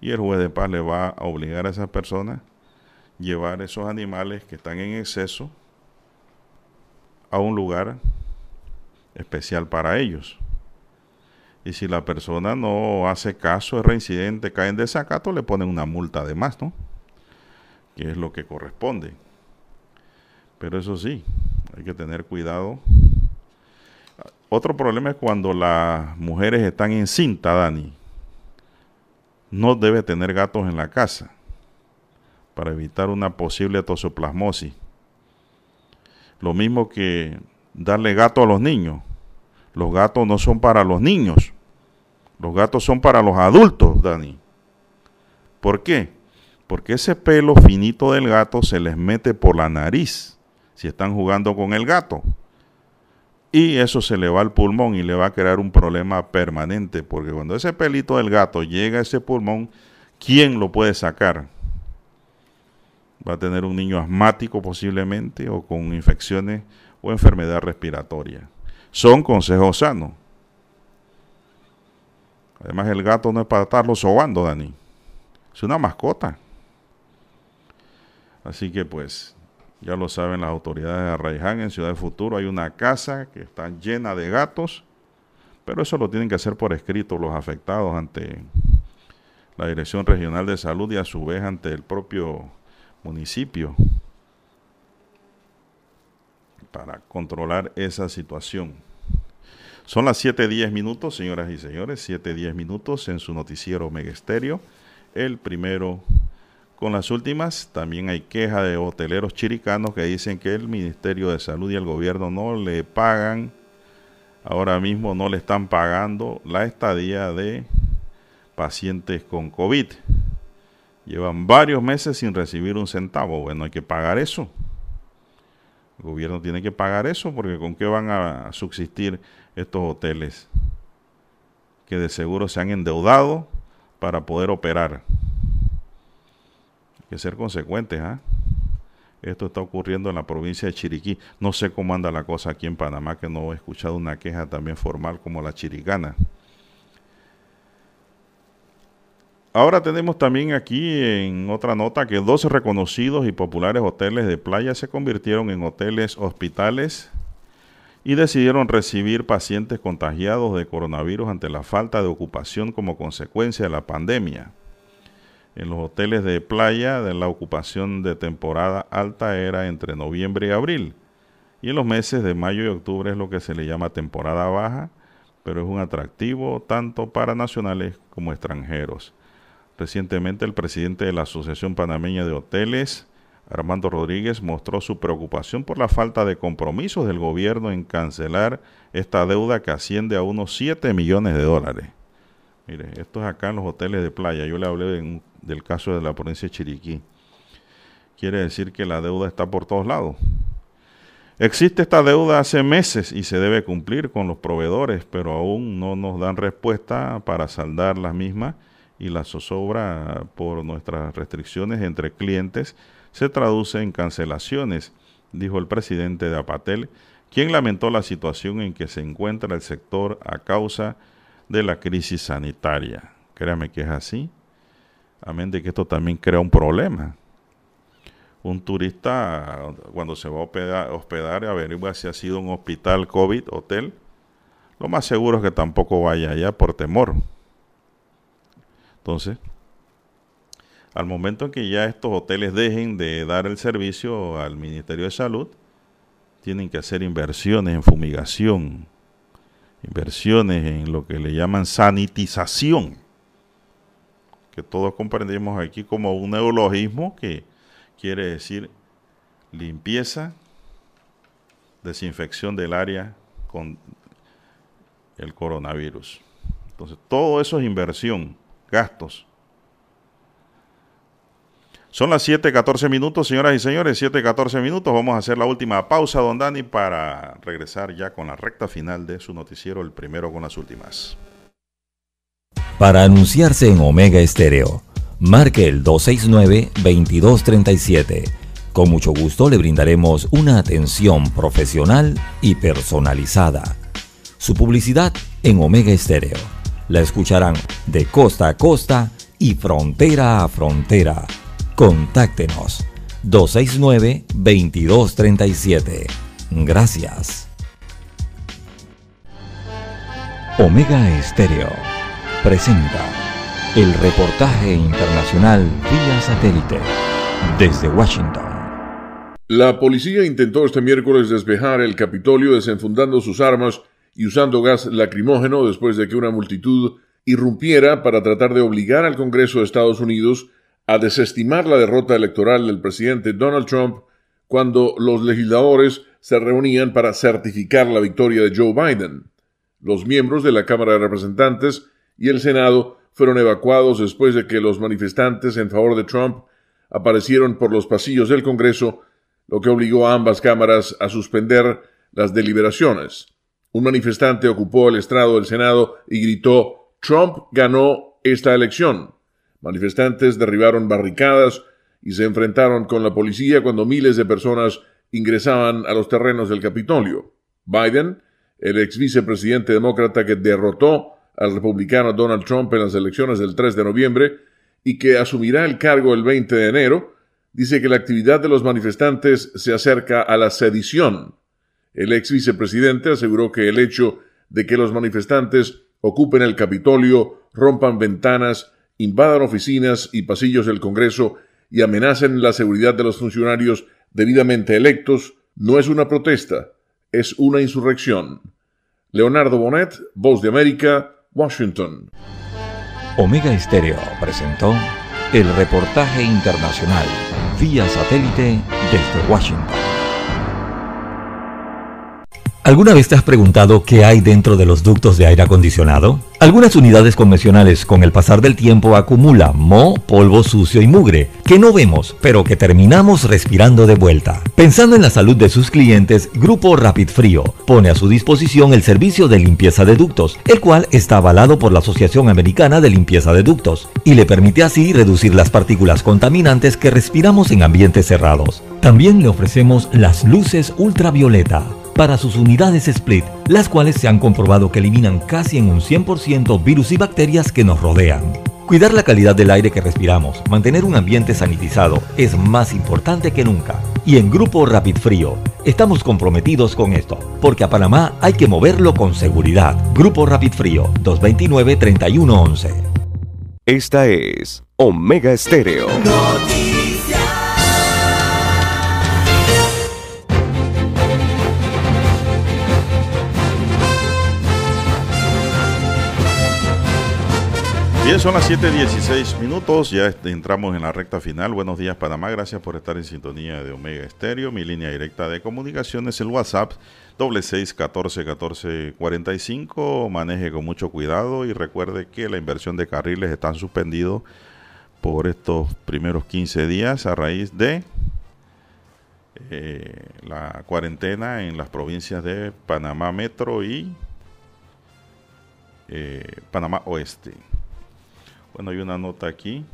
Y el juez de paz le va a obligar a esa persona llevar esos animales que están en exceso a un lugar especial para ellos. Y si la persona no hace caso, es reincidente, cae en desacato, le ponen una multa de más, ¿no? Que es lo que corresponde. Pero eso sí, hay que tener cuidado. Otro problema es cuando las mujeres están en cinta, Dani. No debe tener gatos en la casa para evitar una posible tosoplasmosis lo mismo que darle gato a los niños. Los gatos no son para los niños. Los gatos son para los adultos, Dani. ¿Por qué? Porque ese pelo finito del gato se les mete por la nariz si están jugando con el gato. Y eso se le va al pulmón y le va a crear un problema permanente, porque cuando ese pelito del gato llega a ese pulmón, ¿quién lo puede sacar? va a tener un niño asmático posiblemente o con infecciones o enfermedad respiratoria. Son consejos sanos. Además el gato no es para estarlo sobando, Dani. Es una mascota. Así que pues, ya lo saben las autoridades de Arraiján, en Ciudad de Futuro hay una casa que está llena de gatos, pero eso lo tienen que hacer por escrito los afectados ante la Dirección Regional de Salud y a su vez ante el propio municipio para controlar esa situación. Son las 7.10 minutos, señoras y señores, 7.10 minutos en su noticiero Megesterio. El primero con las últimas. También hay queja de hoteleros chiricanos que dicen que el Ministerio de Salud y el gobierno no le pagan, ahora mismo no le están pagando la estadía de pacientes con COVID. Llevan varios meses sin recibir un centavo. Bueno, hay que pagar eso. El gobierno tiene que pagar eso porque con qué van a subsistir estos hoteles que de seguro se han endeudado para poder operar. Hay que ser consecuentes. ¿ah? Esto está ocurriendo en la provincia de Chiriquí. No sé cómo anda la cosa aquí en Panamá, que no he escuchado una queja también formal como la chiricana. Ahora tenemos también aquí en otra nota que dos reconocidos y populares hoteles de playa se convirtieron en hoteles hospitales y decidieron recibir pacientes contagiados de coronavirus ante la falta de ocupación como consecuencia de la pandemia. En los hoteles de playa la ocupación de temporada alta era entre noviembre y abril y en los meses de mayo y octubre es lo que se le llama temporada baja, pero es un atractivo tanto para nacionales como extranjeros. Recientemente el presidente de la Asociación Panameña de Hoteles, Armando Rodríguez, mostró su preocupación por la falta de compromisos del gobierno en cancelar esta deuda que asciende a unos 7 millones de dólares. Mire, esto es acá en los hoteles de playa. Yo le hablé del caso de la provincia de Chiriquí. Quiere decir que la deuda está por todos lados. Existe esta deuda hace meses y se debe cumplir con los proveedores, pero aún no nos dan respuesta para saldar las mismas y la zozobra por nuestras restricciones entre clientes se traduce en cancelaciones, dijo el presidente de Apatel, quien lamentó la situación en que se encuentra el sector a causa de la crisis sanitaria. Créame que es así. Amén de que esto también crea un problema un turista cuando se va a hospedar, hospedar averigua si ha sido un hospital COVID, hotel, lo más seguro es que tampoco vaya allá por temor. Entonces, al momento en que ya estos hoteles dejen de dar el servicio al Ministerio de Salud, tienen que hacer inversiones en fumigación, inversiones en lo que le llaman sanitización, que todos comprendemos aquí como un neologismo que quiere decir limpieza, desinfección del área con el coronavirus. Entonces, todo eso es inversión, gastos. Son las 7:14 minutos, señoras y señores, 7:14 minutos. Vamos a hacer la última pausa, don Dani, para regresar ya con la recta final de su noticiero, el primero con las últimas. Para anunciarse en Omega Estéreo marque el 269-2237. Con mucho gusto le brindaremos una atención profesional y personalizada. Su publicidad en Omega Estéreo. La escucharán de costa a costa y frontera a frontera. Contáctenos 269-2237. Gracias. Omega Estéreo presenta el reportaje internacional vía satélite desde Washington. La policía intentó este miércoles despejar el Capitolio desenfundando sus armas y usando gas lacrimógeno después de que una multitud irrumpiera para tratar de obligar al Congreso de Estados Unidos a desestimar la derrota electoral del presidente Donald Trump cuando los legisladores se reunían para certificar la victoria de Joe Biden. Los miembros de la Cámara de Representantes y el Senado fueron evacuados después de que los manifestantes en favor de Trump aparecieron por los pasillos del Congreso, lo que obligó a ambas cámaras a suspender las deliberaciones. Un manifestante ocupó el estrado del Senado y gritó Trump ganó esta elección. Manifestantes derribaron barricadas y se enfrentaron con la policía cuando miles de personas ingresaban a los terrenos del Capitolio. Biden, el ex vicepresidente demócrata que derrotó al republicano Donald Trump en las elecciones del 3 de noviembre y que asumirá el cargo el 20 de enero, dice que la actividad de los manifestantes se acerca a la sedición. El ex vicepresidente aseguró que el hecho de que los manifestantes ocupen el Capitolio, rompan ventanas, invadan oficinas y pasillos del Congreso y amenacen la seguridad de los funcionarios debidamente electos no es una protesta, es una insurrección. Leonardo Bonet, Voz de América, Washington. Omega Estéreo presentó el reportaje internacional vía satélite desde Washington. ¿Alguna vez te has preguntado qué hay dentro de los ductos de aire acondicionado? Algunas unidades convencionales con el pasar del tiempo acumulan moho, polvo sucio y mugre, que no vemos, pero que terminamos respirando de vuelta. Pensando en la salud de sus clientes, Grupo Rapid Frío pone a su disposición el servicio de limpieza de ductos, el cual está avalado por la Asociación Americana de Limpieza de Ductos, y le permite así reducir las partículas contaminantes que respiramos en ambientes cerrados. También le ofrecemos las luces ultravioleta para sus unidades Split, las cuales se han comprobado que eliminan casi en un 100% virus y bacterias que nos rodean. Cuidar la calidad del aire que respiramos, mantener un ambiente sanitizado es más importante que nunca. Y en Grupo Rapid Frío estamos comprometidos con esto, porque a Panamá hay que moverlo con seguridad. Grupo Rapid Frío 229-3111. Esta es Omega Estéreo. Bien, son las 7:16 minutos, ya entramos en la recta final. Buenos días, Panamá. Gracias por estar en sintonía de Omega Estéreo. Mi línea directa de comunicación es el WhatsApp doble seis catorce catorce cuarenta y cinco. Maneje con mucho cuidado y recuerde que la inversión de carriles está suspendido por estos primeros 15 días a raíz de eh, la cuarentena en las provincias de Panamá Metro y eh, Panamá Oeste. Bueno, hay una nota aquí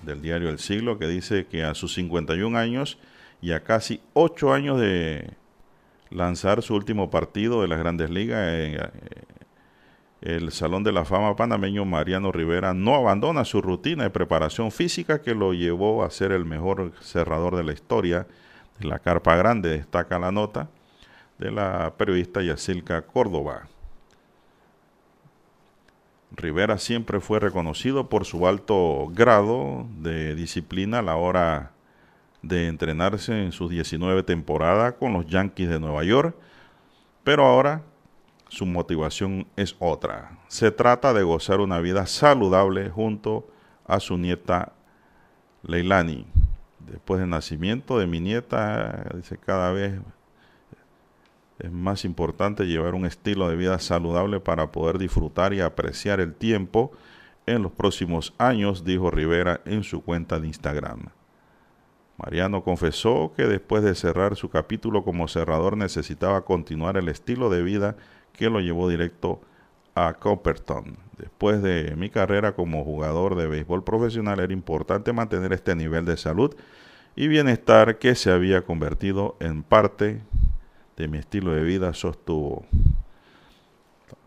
del diario El Siglo que dice que a sus 51 años y a casi 8 años de lanzar su último partido de las grandes ligas, eh, el Salón de la Fama panameño Mariano Rivera no abandona su rutina de preparación física que lo llevó a ser el mejor cerrador de la historia de la Carpa Grande, destaca la nota de la periodista Yacilca Córdoba. Rivera siempre fue reconocido por su alto grado de disciplina a la hora de entrenarse en sus 19 temporadas con los Yankees de Nueva York, pero ahora su motivación es otra. Se trata de gozar una vida saludable junto a su nieta Leilani. Después del nacimiento de mi nieta, dice cada vez es más importante llevar un estilo de vida saludable para poder disfrutar y apreciar el tiempo en los próximos años, dijo Rivera en su cuenta de Instagram. Mariano confesó que después de cerrar su capítulo como cerrador necesitaba continuar el estilo de vida que lo llevó directo a Copperton. Después de mi carrera como jugador de béisbol profesional era importante mantener este nivel de salud y bienestar que se había convertido en parte de mi estilo de vida, sostuvo.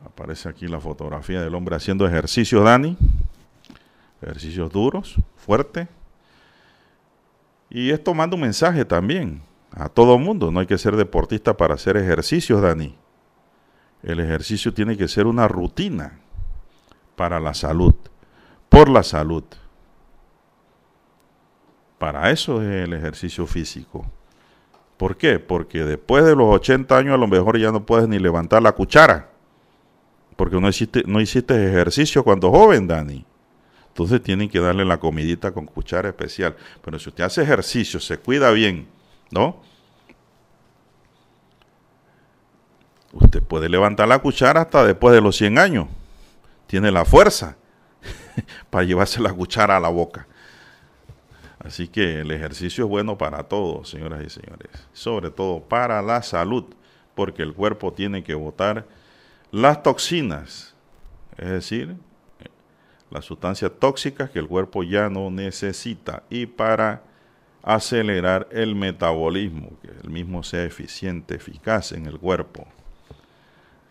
Aparece aquí la fotografía del hombre haciendo ejercicios, Dani. Ejercicios duros, fuertes. Y esto manda un mensaje también a todo mundo. No hay que ser deportista para hacer ejercicios, Dani. El ejercicio tiene que ser una rutina para la salud, por la salud. Para eso es el ejercicio físico. ¿Por qué? Porque después de los 80 años a lo mejor ya no puedes ni levantar la cuchara. Porque no hiciste, no hiciste ejercicio cuando joven, Dani. Entonces tienen que darle la comidita con cuchara especial. Pero si usted hace ejercicio, se cuida bien, ¿no? Usted puede levantar la cuchara hasta después de los 100 años. Tiene la fuerza *laughs* para llevarse la cuchara a la boca. Así que el ejercicio es bueno para todos, señoras y señores. Sobre todo para la salud, porque el cuerpo tiene que botar las toxinas, es decir, las sustancias tóxicas que el cuerpo ya no necesita y para acelerar el metabolismo, que el mismo sea eficiente, eficaz en el cuerpo.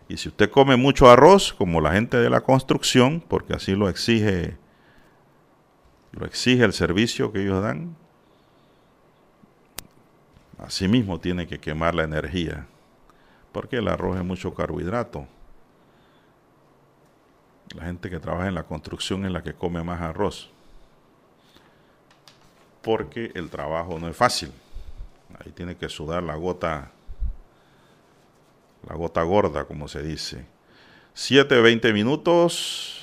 Y si usted come mucho arroz, como la gente de la construcción, porque así lo exige, lo exige el servicio que ellos dan, así mismo tiene que quemar la energía, porque el arroz es mucho carbohidrato. La gente que trabaja en la construcción es la que come más arroz, porque el trabajo no es fácil. Ahí tiene que sudar la gota la gota gorda, como se dice. 7, 20 minutos.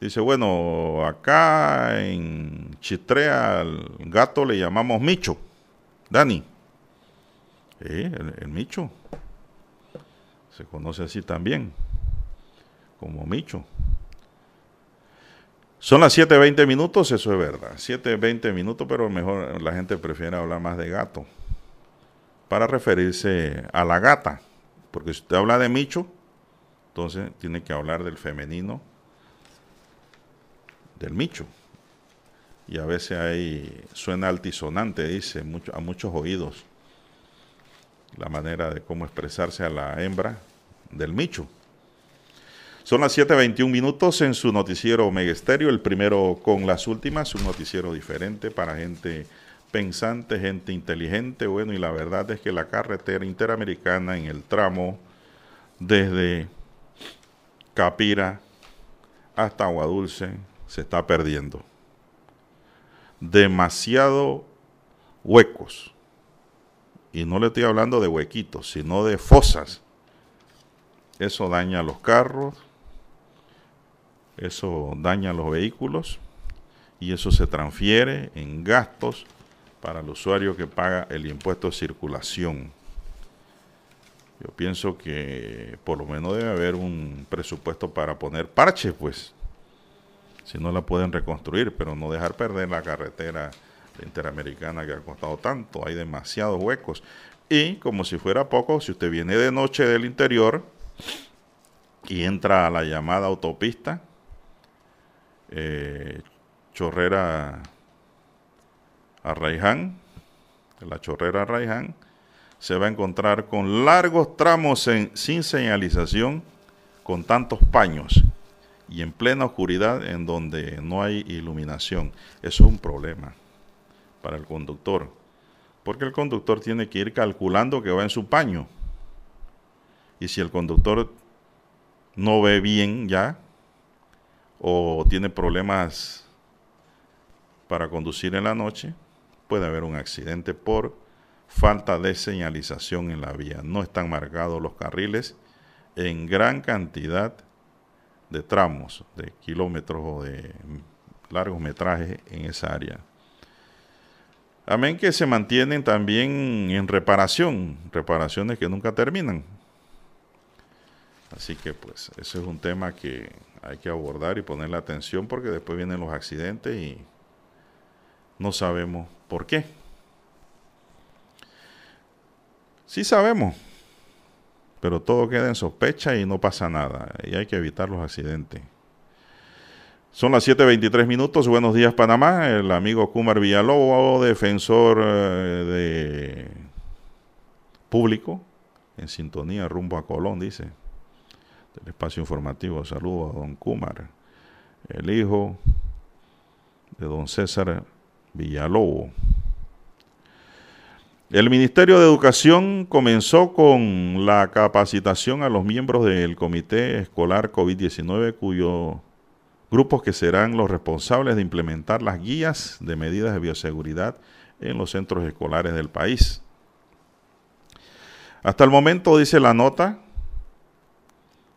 Dice, bueno, acá en Chitrea al gato le llamamos Micho. Dani. el, el, Micho. Se conoce así también. Como Micho. Son las 7.20 minutos, eso es verdad. 7.20 minutos, pero mejor la gente prefiere hablar más de gato. Para referirse a la gata. Porque si usted habla de Micho, entonces tiene que hablar del femenino del Micho. Y a veces ahí suena altisonante, dice, a muchos oídos, la manera de cómo expresarse a la hembra del Micho. Son las 7.21 minutos en su noticiero Omega Estéreo, el primero con las últimas, un noticiero diferente para gente pensante, gente inteligente. Bueno, y la verdad es que la carretera interamericana en el tramo desde Capira hasta Aguadulce se está perdiendo. Demasiado huecos. Y no le estoy hablando de huequitos, sino de fosas. Eso daña los carros, eso daña los vehículos y eso se transfiere en gastos para el usuario que paga el impuesto de circulación. Yo pienso que por lo menos debe haber un presupuesto para poner parches, pues, si no la pueden reconstruir, pero no dejar perder la carretera Interamericana que ha costado tanto, hay demasiados huecos. Y como si fuera poco, si usted viene de noche del interior y entra a la llamada autopista, eh, Chorrera a la Chorrera a se va a encontrar con largos tramos sin señalización, con tantos paños y en plena oscuridad en donde no hay iluminación. Eso es un problema para el conductor, porque el conductor tiene que ir calculando que va en su paño. Y si el conductor no ve bien ya, o tiene problemas para conducir en la noche, puede haber un accidente por falta de señalización en la vía. No están marcados los carriles en gran cantidad de tramos, de kilómetros o de largos metrajes en esa área. Amén que se mantienen también en reparación, reparaciones que nunca terminan. Así que pues ese es un tema que hay que abordar y ponerle atención porque después vienen los accidentes y no sabemos por qué. Sí sabemos, pero todo queda en sospecha y no pasa nada. Y hay que evitar los accidentes. Son las 7.23 minutos. Buenos días, Panamá. El amigo Kumar Villalobos, defensor eh, de público, en sintonía rumbo a Colón, dice. Del espacio informativo. Saludos a don Kumar, el hijo de don César Villalobos. El Ministerio de Educación comenzó con la capacitación a los miembros del Comité Escolar COVID-19, cuyos grupos que serán los responsables de implementar las guías de medidas de bioseguridad en los centros escolares del país. Hasta el momento, dice la nota,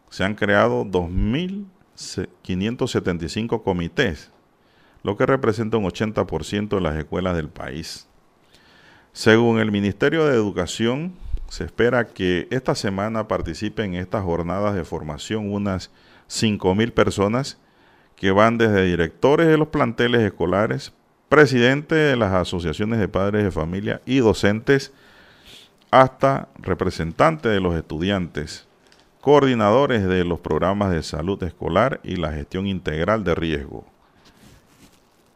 se han creado 2.575 comités, lo que representa un 80% de las escuelas del país. Según el Ministerio de Educación, se espera que esta semana participen en estas jornadas de formación unas 5.000 personas que van desde directores de los planteles escolares, presidentes de las asociaciones de padres de familia y docentes, hasta representantes de los estudiantes, coordinadores de los programas de salud escolar y la gestión integral de riesgo.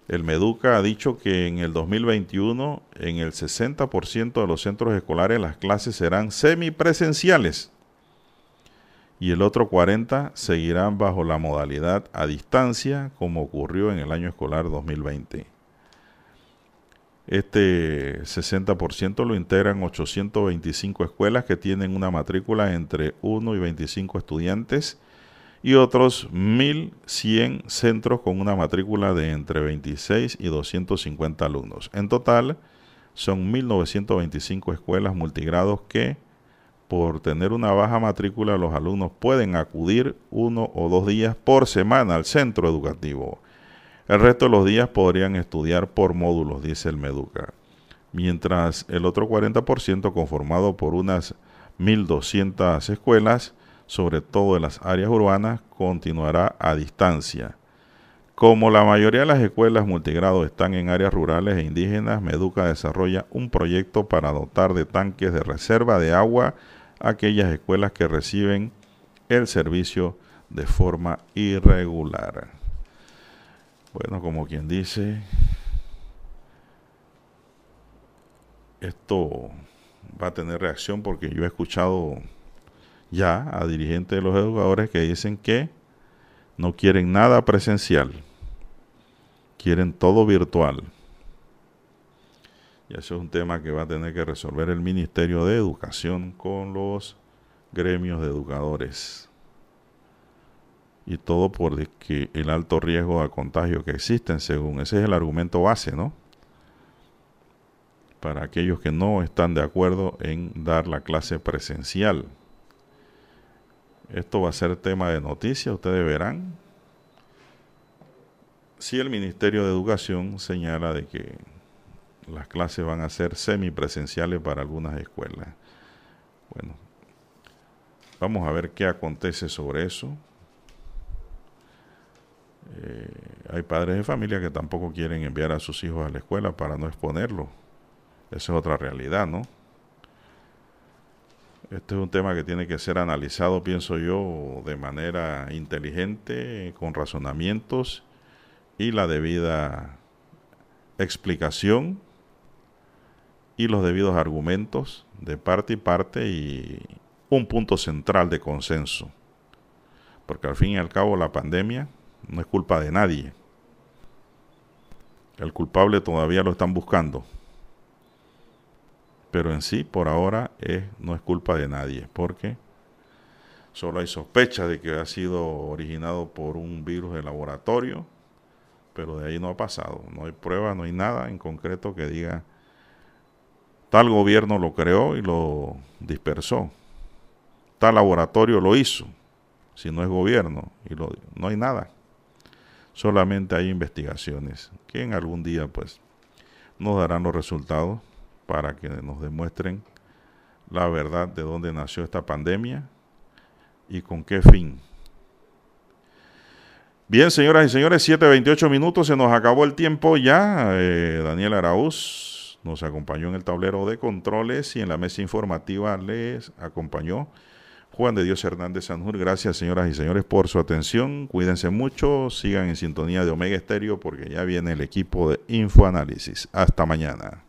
El Meduca ha dicho que en el 2021 en el 60% de los centros escolares las clases serán semipresenciales y el otro 40 seguirán bajo la modalidad a distancia como ocurrió en el año escolar 2020. Este 60% lo integran 825 escuelas que tienen una matrícula entre 1 y 25 estudiantes y otros 1.100 centros con una matrícula de entre 26 y 250 alumnos. En total, son 1.925 escuelas multigrados que, por tener una baja matrícula, los alumnos pueden acudir uno o dos días por semana al centro educativo. El resto de los días podrían estudiar por módulos, dice el Meduca. Mientras el otro 40% conformado por unas 1.200 escuelas sobre todo en las áreas urbanas, continuará a distancia. Como la mayoría de las escuelas multigrado están en áreas rurales e indígenas, Meduca desarrolla un proyecto para dotar de tanques de reserva de agua a aquellas escuelas que reciben el servicio de forma irregular. Bueno, como quien dice, esto va a tener reacción porque yo he escuchado ya a dirigentes de los educadores que dicen que no quieren nada presencial, quieren todo virtual. Y eso es un tema que va a tener que resolver el Ministerio de Educación con los gremios de educadores. Y todo porque el alto riesgo de contagio que existen, según ese es el argumento base, ¿no? Para aquellos que no están de acuerdo en dar la clase presencial. Esto va a ser tema de noticia, ustedes verán. Si el Ministerio de Educación señala de que las clases van a ser semipresenciales para algunas escuelas. Bueno, vamos a ver qué acontece sobre eso. Eh, hay padres de familia que tampoco quieren enviar a sus hijos a la escuela para no exponerlo. Esa es otra realidad, ¿no? Este es un tema que tiene que ser analizado, pienso yo, de manera inteligente, con razonamientos y la debida explicación y los debidos argumentos de parte y parte y un punto central de consenso. Porque al fin y al cabo la pandemia no es culpa de nadie. El culpable todavía lo están buscando. Pero en sí, por ahora, no es culpa de nadie, porque solo hay sospecha de que ha sido originado por un virus de laboratorio, pero de ahí no ha pasado. No hay prueba, no hay nada en concreto que diga tal gobierno lo creó y lo dispersó. Tal laboratorio lo hizo, si no es gobierno, y lo, no hay nada solamente hay investigaciones que en algún día pues nos darán los resultados para que nos demuestren la verdad de dónde nació esta pandemia y con qué fin. Bien, señoras y señores, 7.28 minutos, se nos acabó el tiempo ya. Eh, Daniel Araúz nos acompañó en el tablero de controles y en la mesa informativa les acompañó Juan de Dios Hernández Sanjur. Gracias, señoras y señores, por su atención. Cuídense mucho, sigan en sintonía de Omega Estéreo porque ya viene el equipo de Infoanálisis. Hasta mañana.